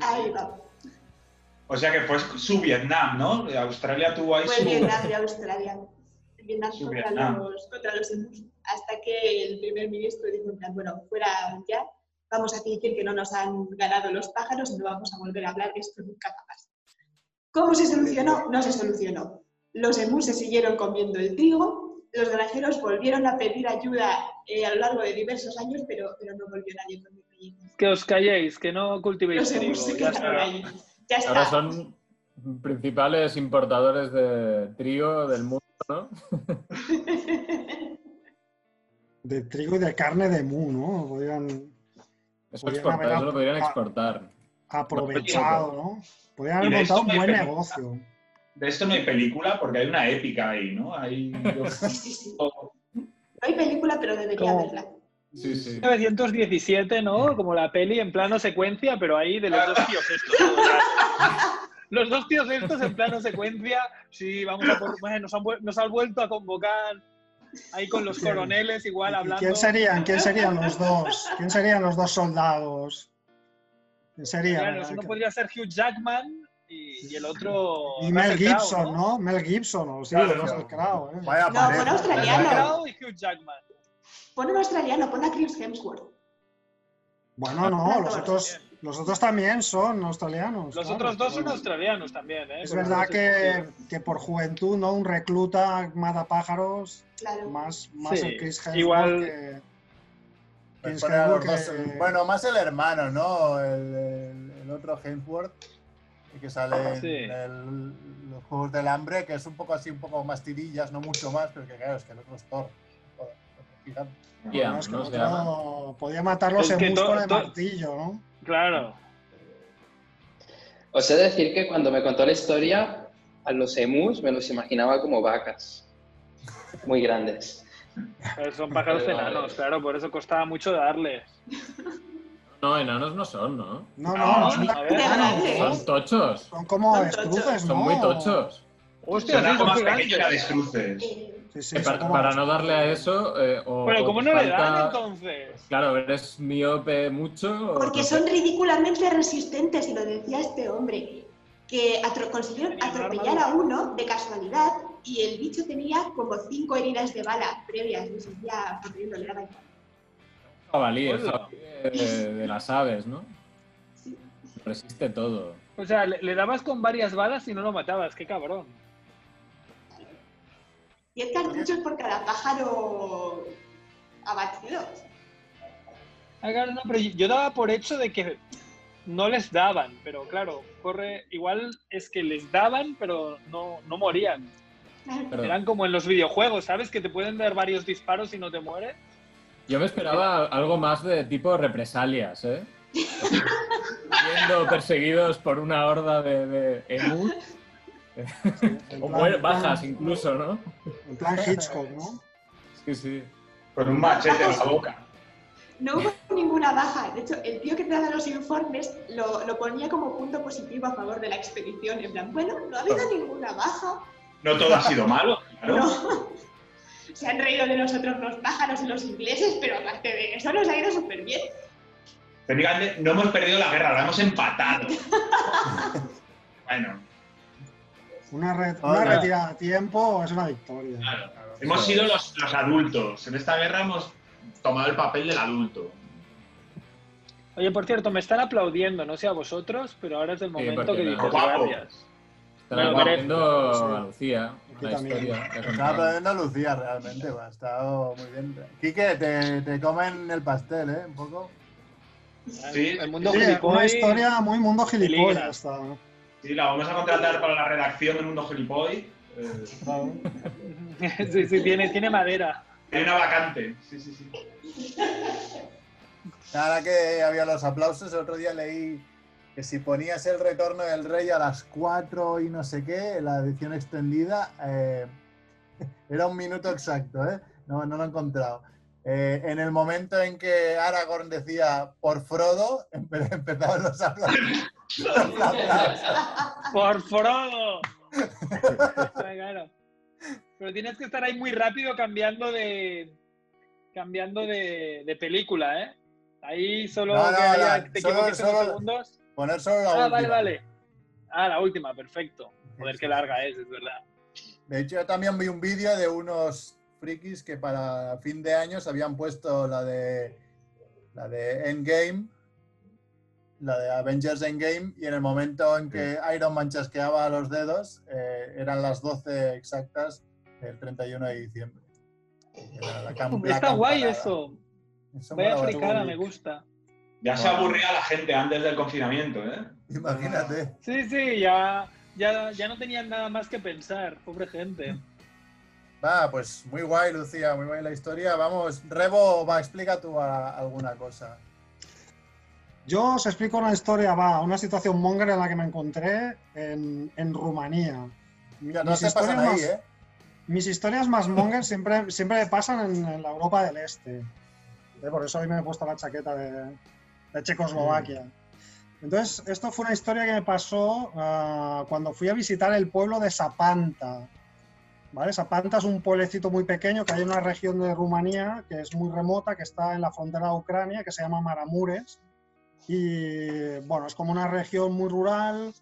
ahí va. O sea que fue su Vietnam, ¿no? Australia tuvo ahí fue su... Vietnam y Australia. Vietnam contra, Vietnam. Los, contra los hasta que el primer ministro dijo, bueno, fuera ya, vamos a decir que no nos han ganado los pájaros y no vamos a volver a hablar de esto nunca más. ¿Cómo se solucionó? No se solucionó los emus se siguieron comiendo el trigo, los granjeros volvieron a pedir ayuda eh, a lo largo de diversos años, pero, pero no volvió nadie con el Que os calléis, que no cultivéis trigo. Ya está. Ahí. Ya está. Ahora son principales importadores de trigo del mundo, ¿no? de trigo y de carne de mu, ¿no? Podrían, eso, podrían exportar, eso lo podrían exportar. Aprovechado, ¿no? Podrían haber montado un buen negocio. De esto no hay película porque hay una épica ahí, ¿no? Hay... No hay película, pero debería haberla. Sí, sí. 1917, ¿no? Como la peli en plano secuencia, pero ahí de los dos tíos estos. los dos tíos estos en plano secuencia, sí, vamos a por... nos, han, nos han vuelto a convocar ahí con los coroneles igual hablando. ¿Quién serían? ¿Quién serían los dos? ¿Quién serían los dos soldados? ¿Quién sería? Claro, uno podría ser Hugh Jackman y, el otro. Y Mel Gibson, ¿no? Mel Gibson, o sí, claro, Russell Crowe. ¿eh? Vaya no, pon australiano. y Hugh Jackman. Pon un australiano, pon a Chris Hemsworth. Bueno, no, los otros, los otros también son australianos. Los otros dos son australianos también, ¿eh? Es verdad que, que, por juventud, ¿no? Un recluta mata pájaros. Claro. Más, más sí. el Chris Hemsworth Igual... que... Pues que... Bueno, más el hermano, ¿no? El, el, el otro Hemsworth que sale sí. en el, los Juegos del Hambre, que es un poco así, un poco más tirillas, no mucho más, pero que claro, es que el otro es Thor. Yeah, no, es que no, no, podía matarlos en músculo de martillo, ¿no? Claro. Os he de decir que cuando me contó la historia, a los emus me los imaginaba como vacas. Muy grandes. Pero son pájaros enanos, claro, por eso costaba mucho darles. No, enanos no son, ¿no? No, no, no son, son tochos. Son como estruces. ¿no? Son muy tochos. Hostia, son más gigantes. pequeña de destruces. Sí, sí, Eh, para, no darle a eso. eh, o, Pero ¿cómo no le dan entonces? Claro, eres miope mucho. Porque no son ridículamente resistentes, y lo decía este hombre, que atro- consiguieron atropellar a uno de casualidad y el bicho tenía como cinco heridas de bala previas, y seguía corriendo, le daba igual. jabalí, el jabalí de, de las aves, ¿no? Resiste todo. O sea, le, le dabas con varias balas y no lo matabas, qué cabrón. 10 cartuchos por cada pájaro abatido. Ah, no, pero yo daba por hecho de que no les daban, pero claro, corre, igual es que les daban, pero no, no morían. Eran como en los videojuegos, ¿sabes? Que te pueden dar varios disparos y no te mueres. Yo me esperaba algo más de tipo represalias, ¿eh? Siendo perseguidos por una horda de, de emus. o bajas incluso, ¿no? En plan Hitchcock, ¿no? Sí, sí. Con un machete en la boca. No hubo ninguna baja. De hecho, el tío que te daba los informes lo, lo, ponía como punto positivo a favor de la expedición. En plan, bueno, no ha habido ninguna baja. No todo ha sido malo, No. Se han reído de nosotros los pájaros y los ingleses, pero aparte de eso nos ha ido súper bien. Técnicamente no hemos perdido la guerra, la hemos empatado. bueno. Una, retirada a tiempo es una victoria. Claro. Hemos sido los, los adultos. En esta guerra hemos tomado el papel del adulto. Oye, por cierto, me están aplaudiendo, no sé a vosotros, pero ahora es el momento que dices gracias. Están aplaudiendo a Lucía. Estaba aplaudiendo a Lucía realmente, ha estado muy bien. Quique, te, te comen el pastel, ¿eh? Un poco. Sí, el mundo sí, una historia muy mundo gilipollas. Sí, la vamos a contratar para la redacción del mundo gilipollas. sí, sí, tiene, tiene madera. Tiene una vacante, sí, sí, sí. Ahora que había los aplausos, el otro día leí que si ponías el retorno del rey a las 4 y no sé qué, la edición extendida, eh, era un minuto exacto, ¿eh? No, no lo he encontrado. Eh, en el momento en que Aragorn decía por Frodo, empezaban los aplausos. ¡Por Frodo! claro. Pero tienes que estar ahí muy rápido cambiando de cambiando de, película, ¿eh? Ahí solo te solo, segundos. Poner solo la ah, última. vale, vale. Ah, la última, perfecto. Joder, qué larga es, es verdad. De hecho, yo también vi un vídeo de unos frikis que para fin de año se habían puesto la de la de Endgame, la de Avengers Endgame, y en el momento en que Iron Man chasqueaba los dedos, eh, eran las 12 exactas el 31 de diciembre. Está guay eso. eso Vaya fricada, me gusta. Ya se aburría la gente antes del confinamiento, ¿eh? Imagínate. Sí, sí, ya, ya, ya no tenían nada más que pensar, pobre gente. Va, pues muy guay, Lucía, muy guay la historia. Vamos, Rebo, va, explica tú alguna cosa. Yo os explico una historia, va, una situación monger en la que me encontré en, en Rumanía. Mira, no se pasan ahí, ¿eh? mis historias más mongers siempre, siempre pasan en, la Europa del Este. Eh, por eso hoy me he puesto la chaqueta de, Checoslovaquia. Entonces, esto fue una historia que me pasó ah, cuando fui a visitar el pueblo de Sapanta. ¿Vale? Sapanta es un pueblecito muy pequeño que hay en una región de Rumanía que es muy remota, que está en la frontera de Ucrania, que se llama Maramures. Y bueno, es como una región muy rural,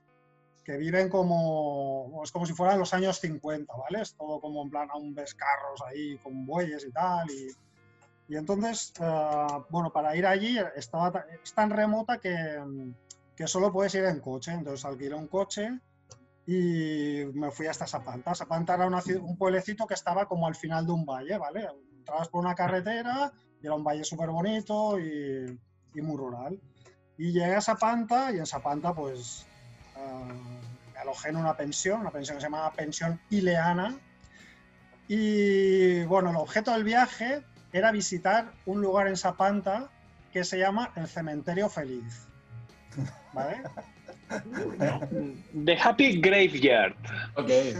que viven como, es como si fueran los años 50, ¿vale? Es todo como en plan, aún ves carros ahí con bueyes y tal. Y, entonces, eh, bueno, para ir allí estaba, es tan remota que, que solo puedes ir en coche. Entonces alquilé un coche y me fui hasta Sapanta. Sapanta era un pueblecito que estaba como al final de un valle, ¿vale? Entrabas por una carretera y era un valle súper bonito y, y, muy rural. Y llegué a Sapanta y en Sapanta pues me alojé en una pensión, una pensión que se llamaba Pensión Ileana. Y bueno, el objeto del viaje era visitar un lugar en Sapanta que se llama el Cementerio Feliz. ¿Vale? The Happy Graveyard. Okay.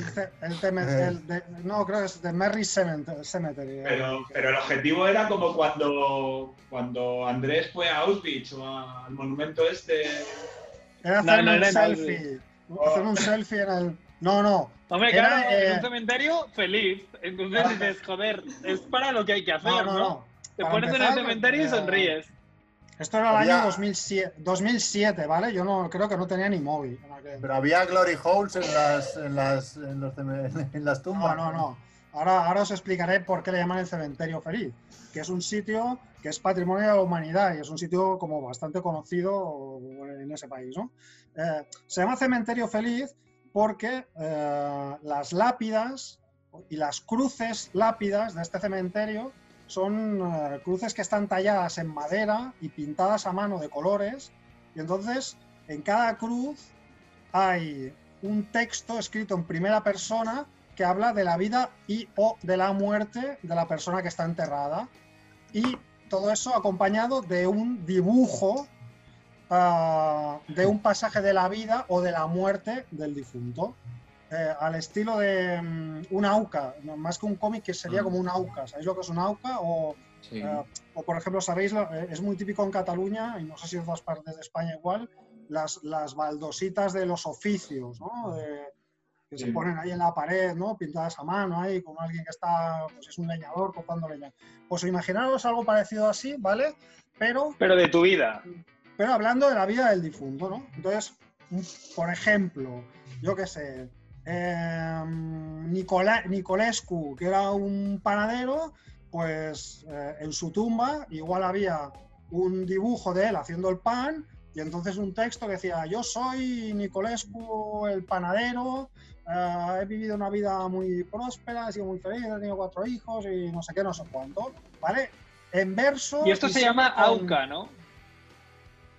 no, creo que es The Merry Cemetery. Pero, pero, el objetivo era como cuando, cuando Andrés fue a Auschwitz o al monumento este era hacer un selfie. Hacer un selfie en el. No, no. Hombre, claro, en un eh, cementerio feliz. Entonces dices, joder, es para lo que hay que hacer, ¿no? no, Te pones en el cementerio y sonríes. Esto era el año 2007, 2007, ¿vale? Yo no creo que no tenía ni móvil. Pero había glory holes en las, en las, en los, en las tumbas. No, no, no. Ahora, ahora os explicaré por qué le llaman el cementerio feliz, que es un sitio que es patrimonio de la humanidad y es un sitio como bastante conocido en ese país. ¿no? Eh, se llama cementerio feliz porque eh, las lápidas y las cruces lápidas de este cementerio son eh, cruces que están talladas en madera y pintadas a mano de colores. Y entonces, en cada cruz hay un texto escrito en primera persona que habla de la vida y o de la muerte de la persona que está enterrada. Y todo eso acompañado de un dibujo ah, de un pasaje de la vida o de la muerte del difunto. Eh, al estilo de um, una AUCA, más que un cómic que sería mm. como un AUCA. ¿Sabéis lo que es un AUCA? O, eh, o por ejemplo, sabéis, eh, es muy típico en Cataluña, y no sé si en otras partes de España igual, las, las baldositas de los oficios, ¿no? que se ponen ahí en la pared, ¿no? Pintadas a mano ahí, con alguien que está, pues es un leñador cortando leña. Pues imaginaros algo parecido así, ¿vale? Pero... Pero de tu vida. Pero hablando de la vida del difunto, ¿no? Entonces, por ejemplo, yo qué sé, eh, Nicolescu, que era un panadero, pues eh, en su tumba igual había un dibujo de él haciendo el pan y entonces un texto que decía, yo soy Nicolescu el panadero, eh, he vivido una vida muy próspera, he sido muy feliz, he tenido cuatro hijos y no sé qué, no sé cuánto, ¿vale? En verso... Y esto se llama AUCA, ¿no?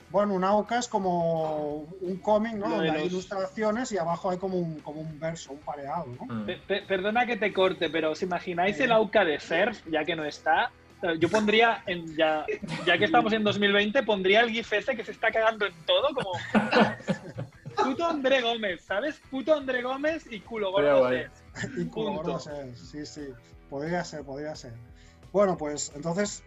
Bueno, un AUCA es como un cómic, ¿no? Donde hay ilustraciones y abajo hay como un, como un verso, un pareado, ¿no? Mm. perdona que te corte, pero ¿os imagináis el AUCA de Surf, ya que no está? Yo pondría, en, ya, ya que estamos en 2020, pondría el GIF ese que se está cagando en todo, como puto André Gómez, ¿sabes? Puto André Gómez y culo gordo Y culo gordo sí, sí. Podría ser, podría ser. Bueno, pues entonces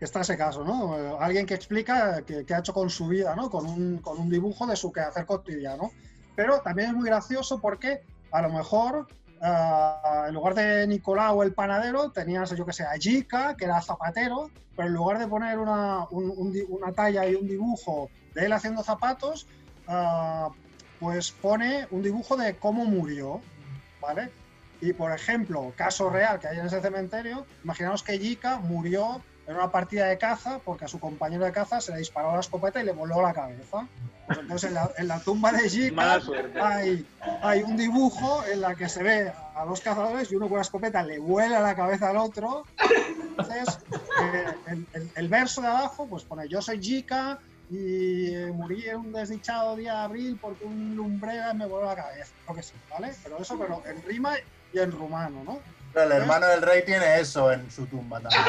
está ese caso, ¿no? Alguien que explica qué, ha hecho con su vida, ¿no? Con un, con un dibujo de su quehacer cotidiano. Pero también es muy gracioso porque a lo mejor Uh, en lugar de Nicolau el panadero, tenías, yo que sé, a Jica, que era zapatero, pero en lugar de poner una, una talla y un dibujo de él haciendo zapatos, uh, pues pone un dibujo de cómo murió, ¿vale? Y por ejemplo, caso real que hay en ese cementerio, imaginaos que Yika murió en una partida de caza porque a su compañero de caza se le disparó la escopeta y le voló la cabeza. Pues entonces en la, tumba de Yika hay, hay, un dibujo en la que se ve a dos cazadores y uno con la escopeta le vuela la cabeza al otro. Entonces eh, el, el, verso de abajo pues pone yo soy Yika, y morí en un desdichado día de abril porque un lumbrera me voló la cabeza, lo que sí, ¿vale? Pero eso, pero en rima y en rumano, ¿no? Pero el hermano del rey tiene eso en su tumba también.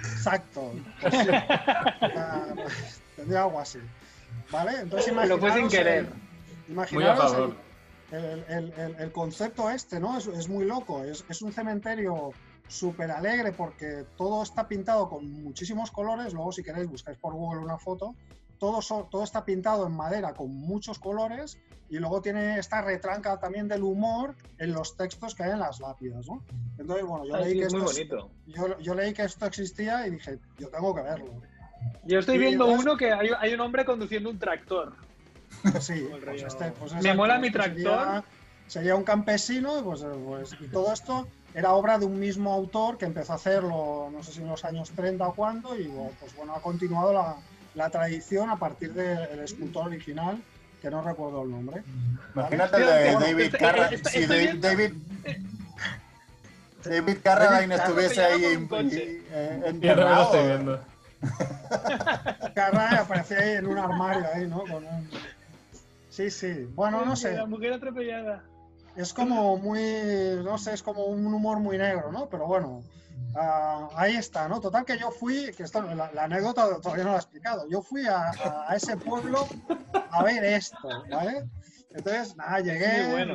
Exacto. tendría algo así. ¿Vale? Entonces. Lo fue sin querer. Imaginaros el, el, el, el, concepto este, ¿no? Es, es muy loco. Es, es un cementerio súper alegre porque todo está pintado con muchísimos colores. Luego, si queréis, buscáis por Google una foto todo, todo está pintado en madera con muchos colores y luego tiene esta retranca también del humor en los textos que hay en las lápidas, ¿no? Entonces, bueno, yo, leí, que esto, yo, leí que esto existía y dije, yo tengo que verlo. Yo estoy viendo uno que hay, hay, un hombre conduciendo un tractor. Sí, pues este, pues me mola mi tractor. Sería, un campesino pues, pues, y todo esto era obra de un mismo autor que empezó a hacerlo, no sé si en los años 30 o cuándo, y pues bueno, ha continuado la, la tradición a partir del escultor original, que no recuerdo el nombre. Imagínate el de David Carradine. Si David, David Carradine estuviese ahí eh, enterrado. Carradine aparecía ahí en un armario, ahí, ¿no? Sí, sí. Bueno, no sé. La mujer atropellada. Es como muy, no sé, es como un humor muy negro, ¿no? Pero bueno, Ah, ahí está, ¿no? Total que yo fui, que esto, la, anécdota todavía no la he explicado, yo fui a, ese pueblo a ver esto, ¿vale? Entonces, nada, llegué,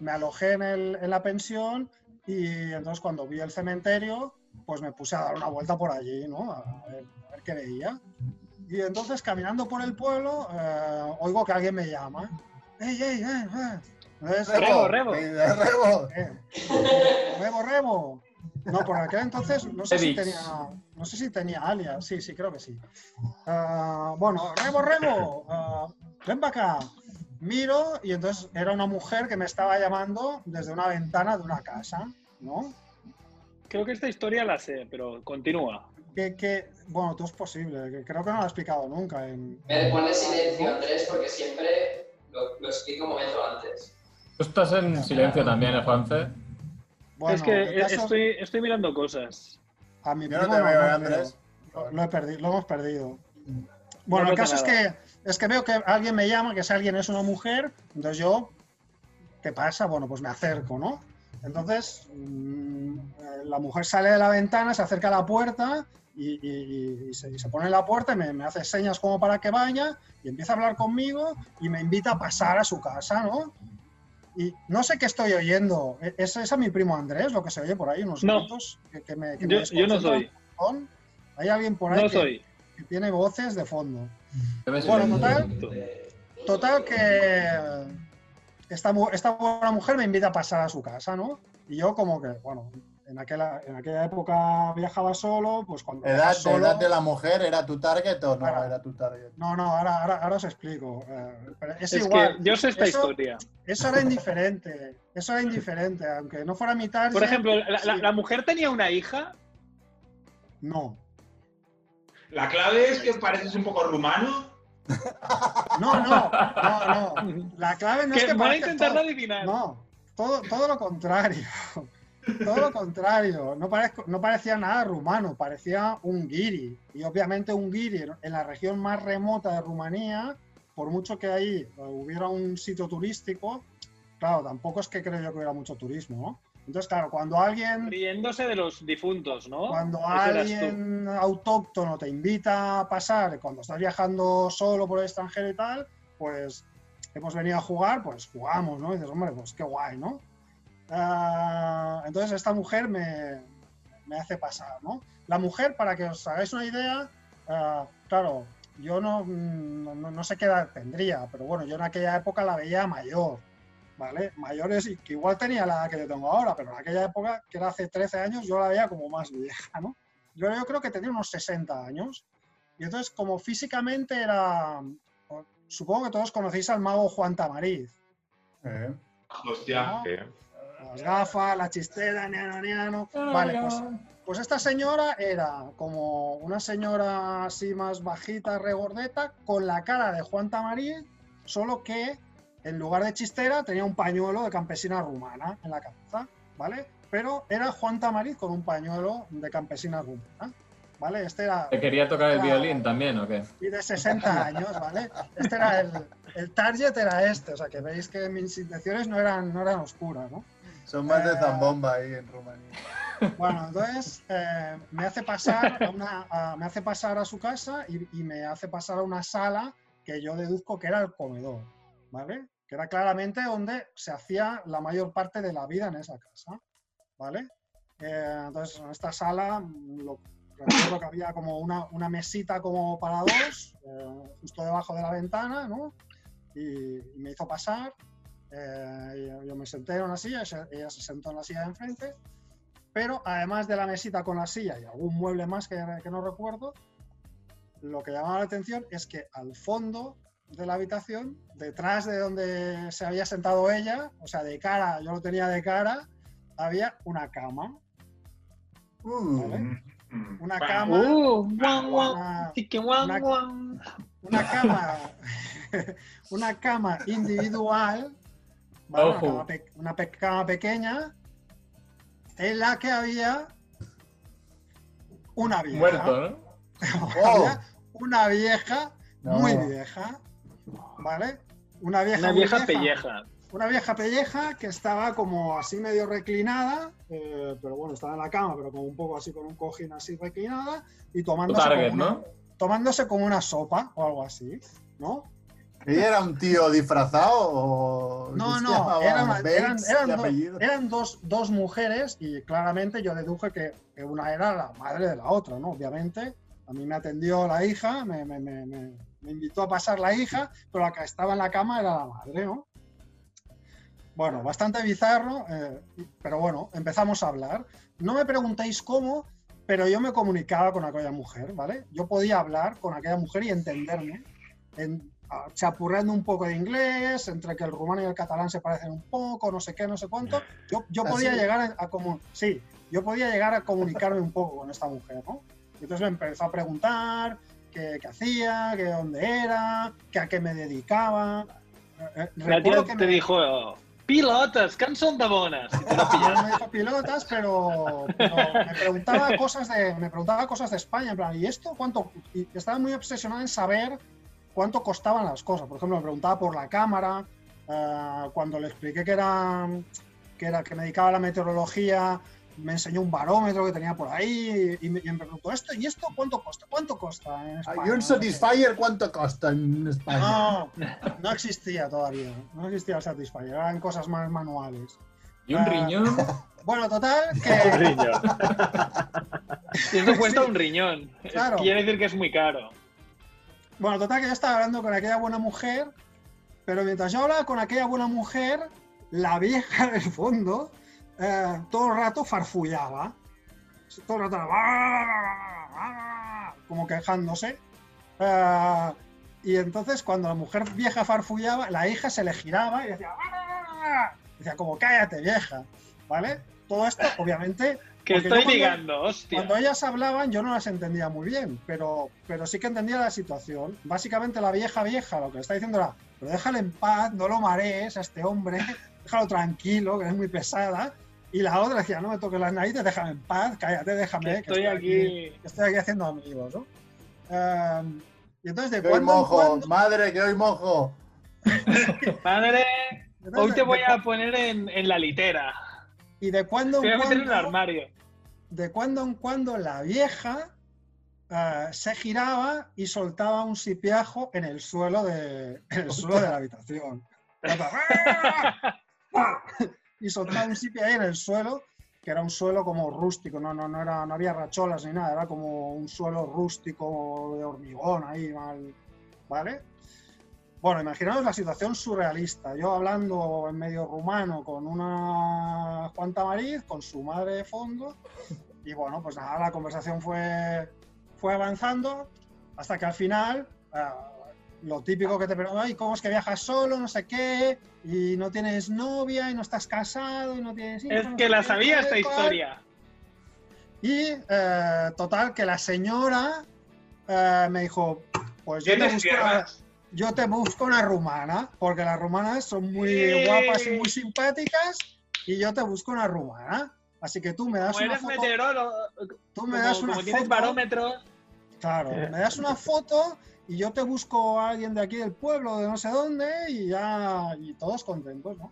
me alojé en, el, en, la pensión y entonces cuando vi el cementerio, pues me puse a dar una vuelta por allí, ¿no? A ver, qué veía. Y entonces, caminando por el pueblo, eh, oigo que alguien me llama. ¡Ey, ey, ey! ey! Rebo, rebo. Rebo. Rebo, rebo. No, por aquel entonces no sé, si tenía, no sé si tenía alias. Sí, sí, creo que sí. Ah, bueno, Rebo, Rebo, uh, ven para acá. Miro y entonces era una mujer que me estaba llamando desde una ventana de una casa, ¿no? Creo que esta historia la sé, pero continúa. Que, bueno, todo es posible, creo que no lo he explicado nunca. En... Me ponle silencio, Andrés, porque siempre lo, lo explico un momento antes. Tú estás en silencio también, ¿eh, Juanfe? es que estoy, estoy mirando cosas. A mi Yo no te veo, no Andrés. Lo, lo he perdido, lo hemos perdido. Bueno, No el caso es que, es que veo que alguien me llama, que ese alguien es una mujer, entonces yo, ¿qué pasa? Bueno, pues me acerco, ¿no? Entonces, mm, la mujer sale de la ventana, se acerca a la puerta y, y- y se, y se pone en la puerta y me, me hace señas como para que vaya y empieza a hablar conmigo y me invita a pasar a su casa, ¿no? Y no sé qué estoy oyendo. ¿E- ¿Es, es a mi primo Andrés lo que se oye por ahí? Unos No. gritos que, que me, que me Yo, yo no soy. Hay alguien por ahí No que, soy. que tiene voces de fondo. Bueno, total, total que esta, esta buena mujer me invita a pasar a su casa, ¿no? Y yo como que, bueno, en aquella, en aquella época viajaba solo, pues cuando ¿Edad, solo... edad de la mujer era tu target o no Ahora. era tu target? No, no, ahora, ahora, ahora os explico. Eh, pero es, Es igual. que yo sé esta Eso- historia. Eso era indiferente. Eso era indiferente. Aunque no fuera mi target... Por ejemplo, la, la- sí. la mujer tenía una hija. No. La clave es que pareces un poco rumano. No, no, no, no. La clave no es Que que voy a todo- adivinar. No, todo, todo lo contrario. Todo lo contrario. No, parezco- no parecía nada rumano, parecía un guiri. Y obviamente un guiri en- la región más remota de Rumanía, por mucho que ahí eh, hubiera un sitio turístico, claro, tampoco es que creo yo que hubiera mucho turismo, ¿no? Entonces, claro, cuando alguien Riéndose de los difuntos, ¿no? cuando alguien autóctono te invita a pasar, cuando estás viajando solo por el extranjero y tal, pues hemos venido a jugar, pues jugamos, ¿no? Y dices, hombre, pues qué guay, ¿no? Ah, entonces esta mujer me, me hace pasar, ¿no? La mujer, para que os hagáis una idea, ah, claro, yo no, no, no sé qué edad tendría, pero bueno, yo en aquella época la veía mayor, ¿vale? Mayores que igual tenía la edad que yo tengo ahora, pero en aquella época, que era hace 13 años, yo la veía como más vieja, ¿no? Yo, yo creo que tenía unos 60 años. Y entonces, como físicamente era... Supongo que todos conocéis al mago Juan Tamariz. Eh, Hostia. ¿no? Sí. Las gafas, la chistera, niano, niano. Vale, pues, pues esta señora era como una señora así más bajita, regordeta, con la cara de Juan Tamariz, solo que en lugar de chistera tenía un pañuelo de campesina rumana en la cabeza, ¿vale? Pero era Juan Tamariz con un pañuelo de campesina rumana, ¿vale? Este era... ¿Te quería tocar el era- violín también o qué? y de 60 años, ¿vale? Este era el, el target era este, o sea que veis que mis intenciones no eran, no eran oscuras, ¿no? Son más de zambomba ahí en Rumanía. Bueno, entonces eh, me hace pasar a una, a- me hace pasar a su casa y, y me hace pasar a una sala que yo deduzco que era el comedor, ¿vale? Que era claramente donde se hacía la mayor parte de la vida en esa casa, ¿vale? Eh, entonces en esta sala lo, recuerdo que había como una, una mesita como para dos, eh, justo debajo de la ventana, ¿no? Y, y me hizo pasar. Eh, yo, yo me senté en una silla, ella, ella se sentó en la silla de enfrente pero además de la mesita con la silla y algún mueble más que, que no recuerdo, lo que llamaba la atención es que al fondo de la habitación, detrás de donde se había sentado ella, o sea, de cara, yo lo tenía de cara, había una cama, Uh, ¿vale? Mm. Una cama, Uh, guan, guan, una, una- guan. una cama, una cama individual, ¿vale? una, Ojo. cama una pequeña, en la que había una vieja. Muerto, ¿no? Había una vieja, No. muy vieja, ¿vale? Una vieja, Una muy vieja pelleja. Una vieja pelleja que estaba como así medio reclinada, eh, pero bueno, estaba en la cama, pero como un poco así con un cojín así reclinada y tomándose, target, como una, ¿no? tomándose como una sopa o algo así, ¿no? ¿Ella era un tío disfrazado o.? No, no, eran, eran- dos, dos mujeres y claramente yo deduje que, que una era la madre de la otra, ¿no? Obviamente, a mí me atendió la hija, me, me- me- me- me invitó a pasar la hija, pero la que estaba en la cama era la madre, ¿no? Bueno, bastante bizarro, eh, pero bueno, empezamos a hablar. No me preguntéis cómo, pero yo me comunicaba con aquella mujer, ¿vale? Yo podía hablar con aquella mujer y entenderme, en, chapurreando un poco de inglés, entre que el rumano y el catalán se parecen un poco, no sé qué, no sé cuánto. Yo, yo ¿Ah, podía sí? llegar a, a comu- sí, yo podía llegar a comunicarme un poco con esta mujer, ¿no? Y entonces me empezó a preguntar qué, qué hacía, qué dónde era, qué a qué me dedicaba. Eh, eh, La tía recuerdo que te me- dijo, Pilotas, canción de bonas. No me dijo pilotas, pero, pero me preguntaba cosas de me preguntaba cosas de España, en plan, ¿y esto cuánto? Y estaba muy obsesionado en saber cuánto costaban las cosas. Por ejemplo, me preguntaba por la cámara, eh, cuando le expliqué que era, que era que me dedicaba a la meteorología, me enseñó un barómetro que tenía por ahí y me, y me preguntó esto y esto cuánto cuesta cuánto costa en España? ¿Y un Satisfyer cuánto costa en España? no no existía todavía no existía el Satisfyer eran cosas más manuales ¿Y un Ah, riñón? bueno total Un que riñón. Si eso cuesta un riñón. Claro. Quiere decir que es muy caro. Bueno total que yo estaba hablando con aquella buena mujer pero mientras yo hablaba con aquella buena mujer la vieja del fondo eh, todo el rato farfullaba. Todo el rato como quejándose. Eh, y entonces cuando la mujer vieja farfullaba la hija se le giraba y decía decía como cállate vieja vale todo esto obviamente Que porque estoy cuando- ligando, hostia. cuando ellas hablaban yo no las entendía muy bien, pero, pero sí que entendía la situación. Básicamente la vieja vieja lo que le está diciendo era, pero déjale en paz, no lo marees a este hombre, déjalo tranquilo, que es muy pesada. Y la otra decía, no me toques las narices, déjame en paz, cállate, déjame, Que estoy aquí. que estoy aquí haciendo amigos, ¿no? Em, y entonces de Que hoy cuando en mojo, cuando... madre, que hoy mojo. Madre, entonces hoy te voy de a poner en, en la litera. Y de cuando Te voy en a meter en cuando... el armario. De cuando en cuando la vieja eh, se giraba y soltaba un sipiajo en el suelo de, el suelo de la habitación. y soltaba un sipi ahí en el suelo, que era un suelo como rústico, no, no, no, era, no había racholas ni nada, era como un suelo rústico de hormigón ahí, mal, ¿vale? Bueno, imaginaos la situación surrealista. Yo hablando en medio rumano con una Juan Tamariz, con su madre de fondo, y bueno, pues nada, la conversación fue, fue avanzando hasta que al final, eh, lo típico que te preguntan, "Ay, ¿cómo es que viajas solo? No sé qué, y no tienes novia, y no estás casado, y no tienes hijos. Es no que sé la sabía esta cual". historia. Y eh, total, que la señora eh, me dijo, pues yo te, ¿Tienes busco una, yo te busco una rumana, porque las rumanas son muy Sí. guapas y muy simpáticas, y yo te busco una rumana. Así que tú me das Como una eres foto, meteorólogo, tú me como, das una como tienes foto, barómetro, claro, me das una foto y yo te busco a alguien de aquí del pueblo, de no sé dónde, y ya, y todos contentos, ¿no?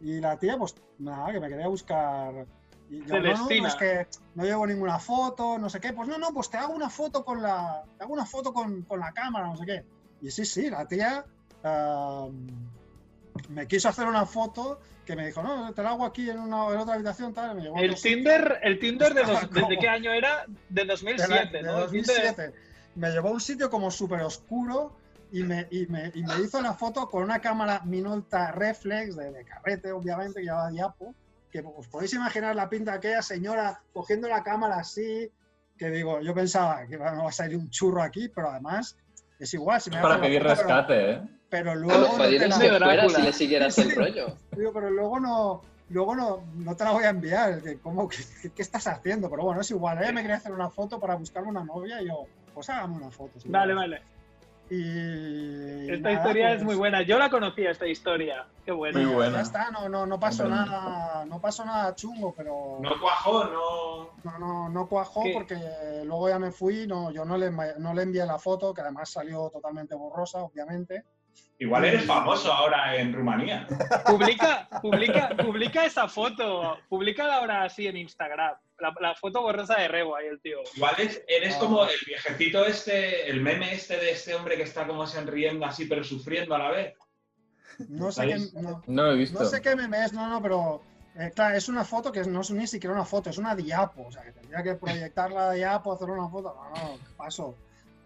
Y la tía, pues nada, que me quería buscar. Y yo, no, no, es que no llevo ninguna foto, no sé qué. Pues no, no, pues te hago una foto con la, te hago una foto con, con la cámara, no sé qué. Y sí, sí, la tía ah, me quiso hacer una foto que me dijo, no, te la hago aquí en, una, en otra habitación, tal. y me el. Tinder, el Tinder de, dos- ¿Cómo? ¿de qué año era? De de, la- 2007, de ¿no? El Tinder- 2007. Me llevó a un sitio como súper oscuro y me, y, me, y me hizo la foto con una cámara Minolta Reflex de, de carrete, obviamente, que llevaba diapo. Que os podéis imaginar la pinta de aquella señora cogiendo la cámara así, que digo, yo pensaba que bueno, va a salir un churro aquí, pero además es igual. Si me Es para pedir foto, pero- rescate, ¿eh? Pero, A luego lo no jodido te es la- si le siguieras el rollo. Digo, pero luego no, luego no, no te la voy a enviar. ¿Cómo, qué, qué estás haciendo? Pero bueno, es igual. Ella me quería hacer una foto para buscarme una novia y yo, pues hágame una foto. si Vale, vale. Y Esta nada, historia es pues, muy buena. Yo la conocía, esta historia. Qué buena. Muy Ya buena. está, no, no, no pasó Hombre. nada, no pasó nada chungo, pero No cuajó, no. no, no, no cuajó ¿Qué? porque luego ya me fui, no, yo no le, no le envié la foto, que además salió totalmente borrosa, obviamente. Igual eres famoso ahora en Rumanía. Publica, publica, publica esa foto. Publica ahora así en Instagram. La, la foto borrosa de Rebo ahí el tío. Igual es- eres Ah. como el viejecito este, el meme este de este hombre que está como sonriendo así, pero sufriendo a la vez. No sé, qué, no, No lo he visto. no sé qué meme es, no, no, pero eh, claro, es una foto que no es ni siquiera una foto, es una diapo, o sea, que tendría que proyectar la diapo, hacer una foto, no, no, paso,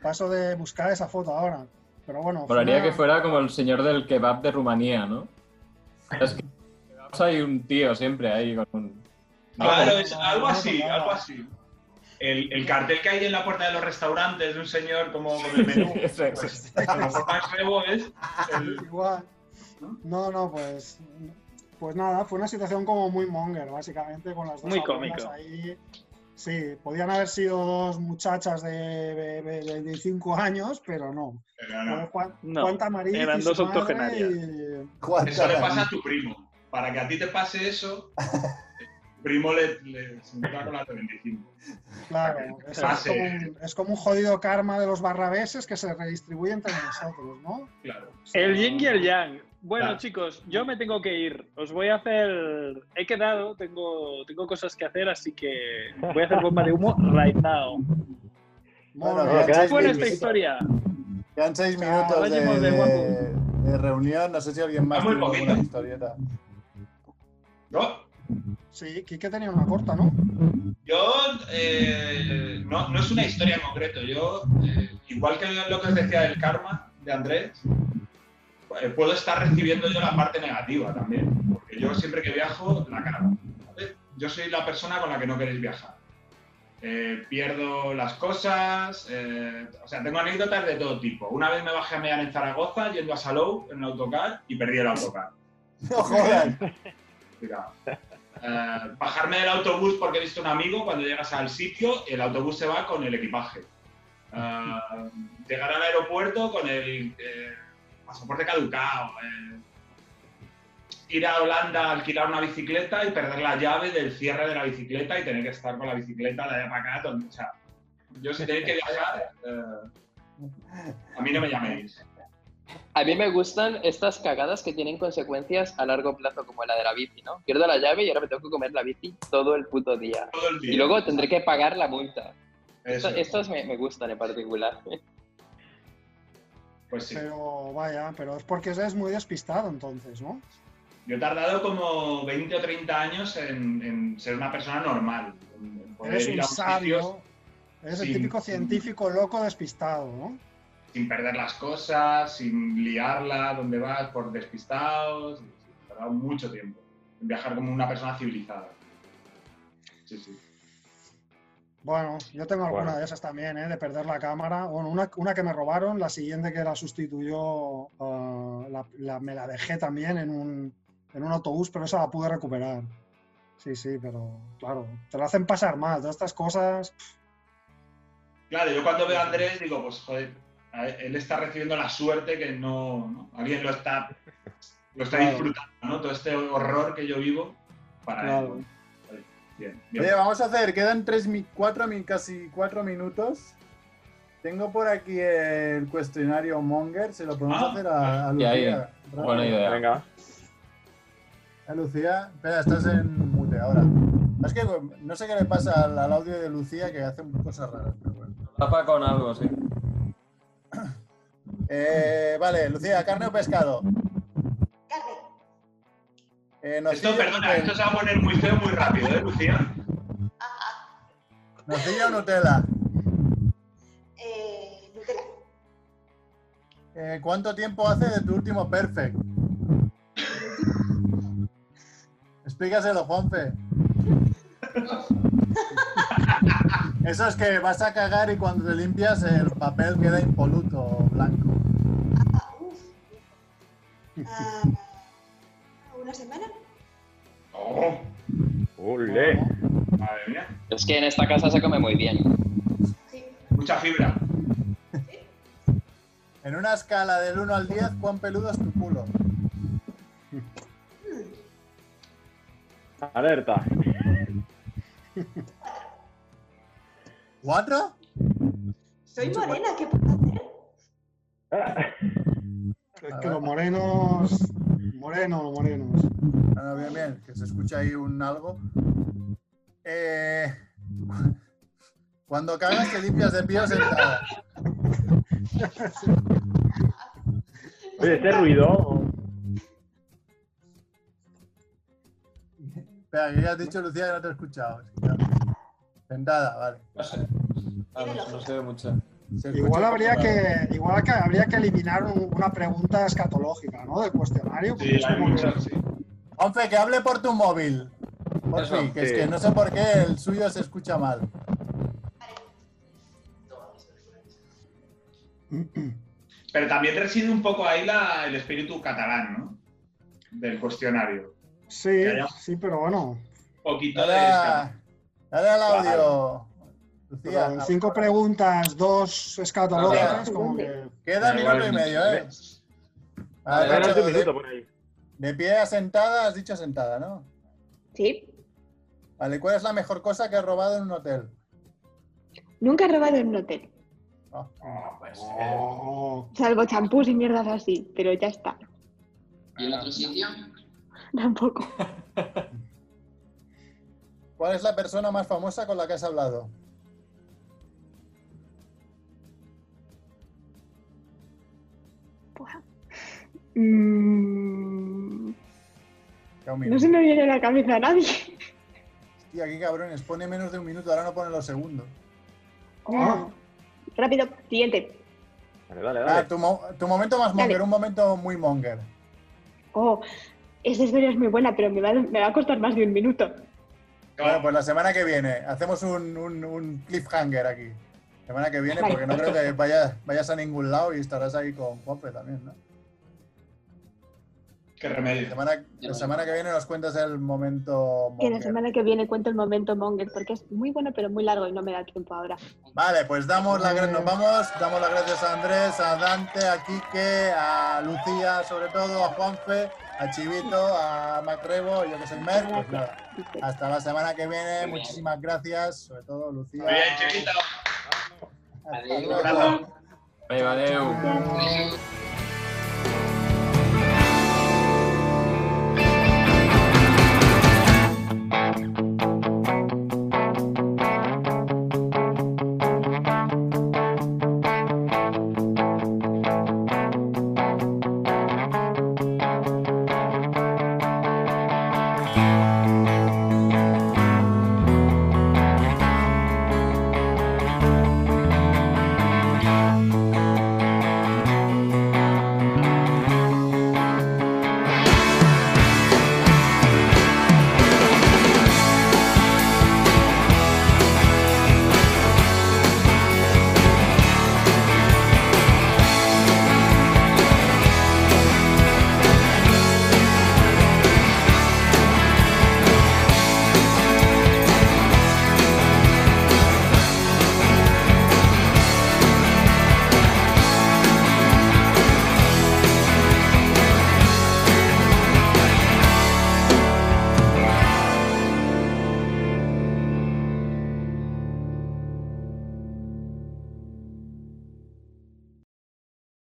paso de buscar esa foto ahora. Pero bueno, Molaría una- que fuera como el señor del kebab de Rumanía, ¿no? Es que en kebabs hay un tío siempre ahí con un... No, Claro, es algo así, algo así. El, el cartel que hay en la puerta de los restaurantes de un señor como con el menú. Pues, a lo mejor más rebo es el- Igual. No, no, pues. Pues nada, fue una situación como muy monger, básicamente, con las dos Muy cómico. ahí. Sí, podían haber sido dos muchachas de, de- de 25 años, pero no. Pero no. Fue Juan, No, Juan Tamariz eran dos octogenarias. y- ¿Cuántas Eso le pasa a tu primo. para que a ti te pase eso, primo le, le se con la de 25. Claro, es, es como un, es como un jodido karma de los barrabeses que se redistribuye entre nosotros, ¿no? Claro. El yin y el yang. Bueno, Claro. chicos, yo me tengo que ir. Os voy a hacer. He quedado, tengo, tengo cosas que hacer, así que voy a hacer bomba de humo right now. Bueno, bien. seis Buena esta minutos- historia. Quedan seis minutos de, vámonos de guapo. de- de reunión. No sé si alguien más Ah, tiene alguna historieta. ¿No? Sí, Quique tenía una corta, ¿no? Yo, eh, no, no es una historia en concreto. Yo, eh, igual que lo que os decía del karma de Andrés, puedo estar recibiendo yo la parte negativa también. Porque yo siempre que viajo, la. ¿vale? Yo soy la persona con la que no queréis viajar. Eh, pierdo las cosas, eh, o sea, tengo anécdotas de todo tipo. Una vez me bajé a mear en Zaragoza yendo a Salou en el autocar y perdí el autocar. No jodas. Eh, bajarme del autobús porque he visto un amigo, cuando llegas al sitio, el autobús se va con el equipaje. Eh, llegar al aeropuerto con el pasaporte caducado. eh, ir a Holanda a alquilar una bicicleta y perder la llave del cierre de la bicicleta y tener que estar con la bicicleta de allá para acá. o sea, yo si tenéis que viajar, eh, a mí no me llaméis. A mí me gustan estas cagadas que tienen consecuencias a largo plazo, como la de la bici, ¿no? Pierdo la llave y ahora me tengo que comer la bici todo el puto día. Todo el día. Y luego tendré que pagar la multa. Eso. Esto- Estos me, me gustan en particular. Pues sí. Pero vaya, pero es porque eres muy despistado entonces, ¿no? Yo he tardado como 20 o 30 años en, en ser una persona normal. en- poder Eres ir un sabio, eres el típico científico loco despistado, ¿no? sin perder las cosas, sin liarla donde vas por despistados. He tardado mucho tiempo en viajar como una persona civilizada. Sí, sí. Bueno, yo tengo alguna Bueno. de esas también, ¿eh? De perder la cámara. Bueno, una, una que me robaron, la siguiente que la sustituyó, la, la- me la dejé también en un, en un autobús, pero esa la pude recuperar. Sí, sí, pero claro, te lo hacen pasar mal. Todas estas cosas, Claro, yo cuando veo a Andrés digo, pues joder, él él está recibiendo la suerte que no, ¿no? alguien lo está, lo está Claro. disfrutando, ¿no? Todo este horror que yo vivo para Claro. él. Bien, bien. Oye, vamos a hacer, quedan tres, cuatro, casi cuatro minutos. Tengo por aquí el cuestionario Monger, se lo podemos Ah, hacer a, a y ahí, Lucía. buena idea. Venga. A Lucía, espera, estás en mute ahora. Es que no sé qué le pasa al, al audio de Lucía que hace cosas raras, pero bueno. Tapa con algo, sí. Eh, vale, Lucía, ¿carne o pescado? Eh, Esto, perdona, esto se va a poner muy feo muy rápido, ¿eh, Lucía? ¿Nocilla o Nutella? Eh, Nutella. Eh, ¿Cuánto tiempo hace de tu último perfect? Explícaselo, Juanfe. Eso es que vas a cagar y cuando te limpias el papel queda impoluto, blanco. Ah, uf. Ah, ¿Una semana? ¡Oh! ¡Ole! Madre mía, Es que en esta casa se come muy bien. Sí. mucha fibra. En una escala del 1 al 10, ¿cuán peludo es tu culo? Alerta. ¿Cuatro? Soy morena, ¿qué puedo hacer? es que los morenos, morenos, los morenos. No, no, bien, bien, que se escucha ahí un algo. Eh, cuando cagas te limpias de pie o sentada. Oye, ese ruido. Espera, que ya has dicho, Lucía, que no te he escuchado. Sentada, vale. No sé. Ah, no, no se ve mucho. Igual habría que, igual que habría que eliminar un- una pregunta escatológica, ¿no? Del cuestionario. porque Sí, es hay como que- muchas, sí. Onfe, que hable por tu móvil. Por Eso, fin, que es que no sé por qué el suyo se escucha mal. Pero también reside un poco ahí la- el espíritu catalán, ¿no? Del cuestionario. Sí, haya- sí, pero bueno. Un poquito Dale, de... dale al audio. Cinco preguntas, dos escatológicas, como que. queda minuto y medio, ¿eh? Menos de Nacho, un minuto por ahí. De pie a sentada, has dicho sentada, ¿no? Sí. Vale, ¿cuál es la mejor cosa que has robado en un hotel? Nunca he robado en un hotel. Ah, Oh. Salvo champús y mierdas así, pero ya está. ¿Y en otro sitio? Tampoco. ¿Cuál es la persona más famosa con la que has hablado? Mm, no se me viene a la cabeza a nadie. Hostia, aquí cabrones, pone menos de un minuto, ahora no pone los segundos. Oh. Rápido, siguiente. Dale, dale, Ah, dale. tu, mo- tu momento más Dale. monger, un momento muy monger. Oh, esa historia es muy buena, pero me va, me va a costar más de un minuto. Bueno, pues la semana que viene hacemos un, un- un cliffhanger aquí. Semana que viene, Vale. porque no creo que vaya- vayas a ningún lado y estarás ahí con Juanfe también, ¿no? Qué La remedio. semana, la semana que viene nos cuentas el momento Que la monger. semana que viene cuento el momento Monger, porque es muy bueno, pero muy largo y no me da tiempo ahora. Vale, pues damos la nos vamos, damos las gracias a Andrés, a Dante, a Quique, a Lucía, sobre todo, a Juanfe, a Chivito, a Macrebo, yo que soy Mer, pues nada. Hasta la semana que viene, muchísimas gracias, sobre todo Lucía. Muy bien, chiquito. Hasta Adiós. Adeu, adeu. Gracias.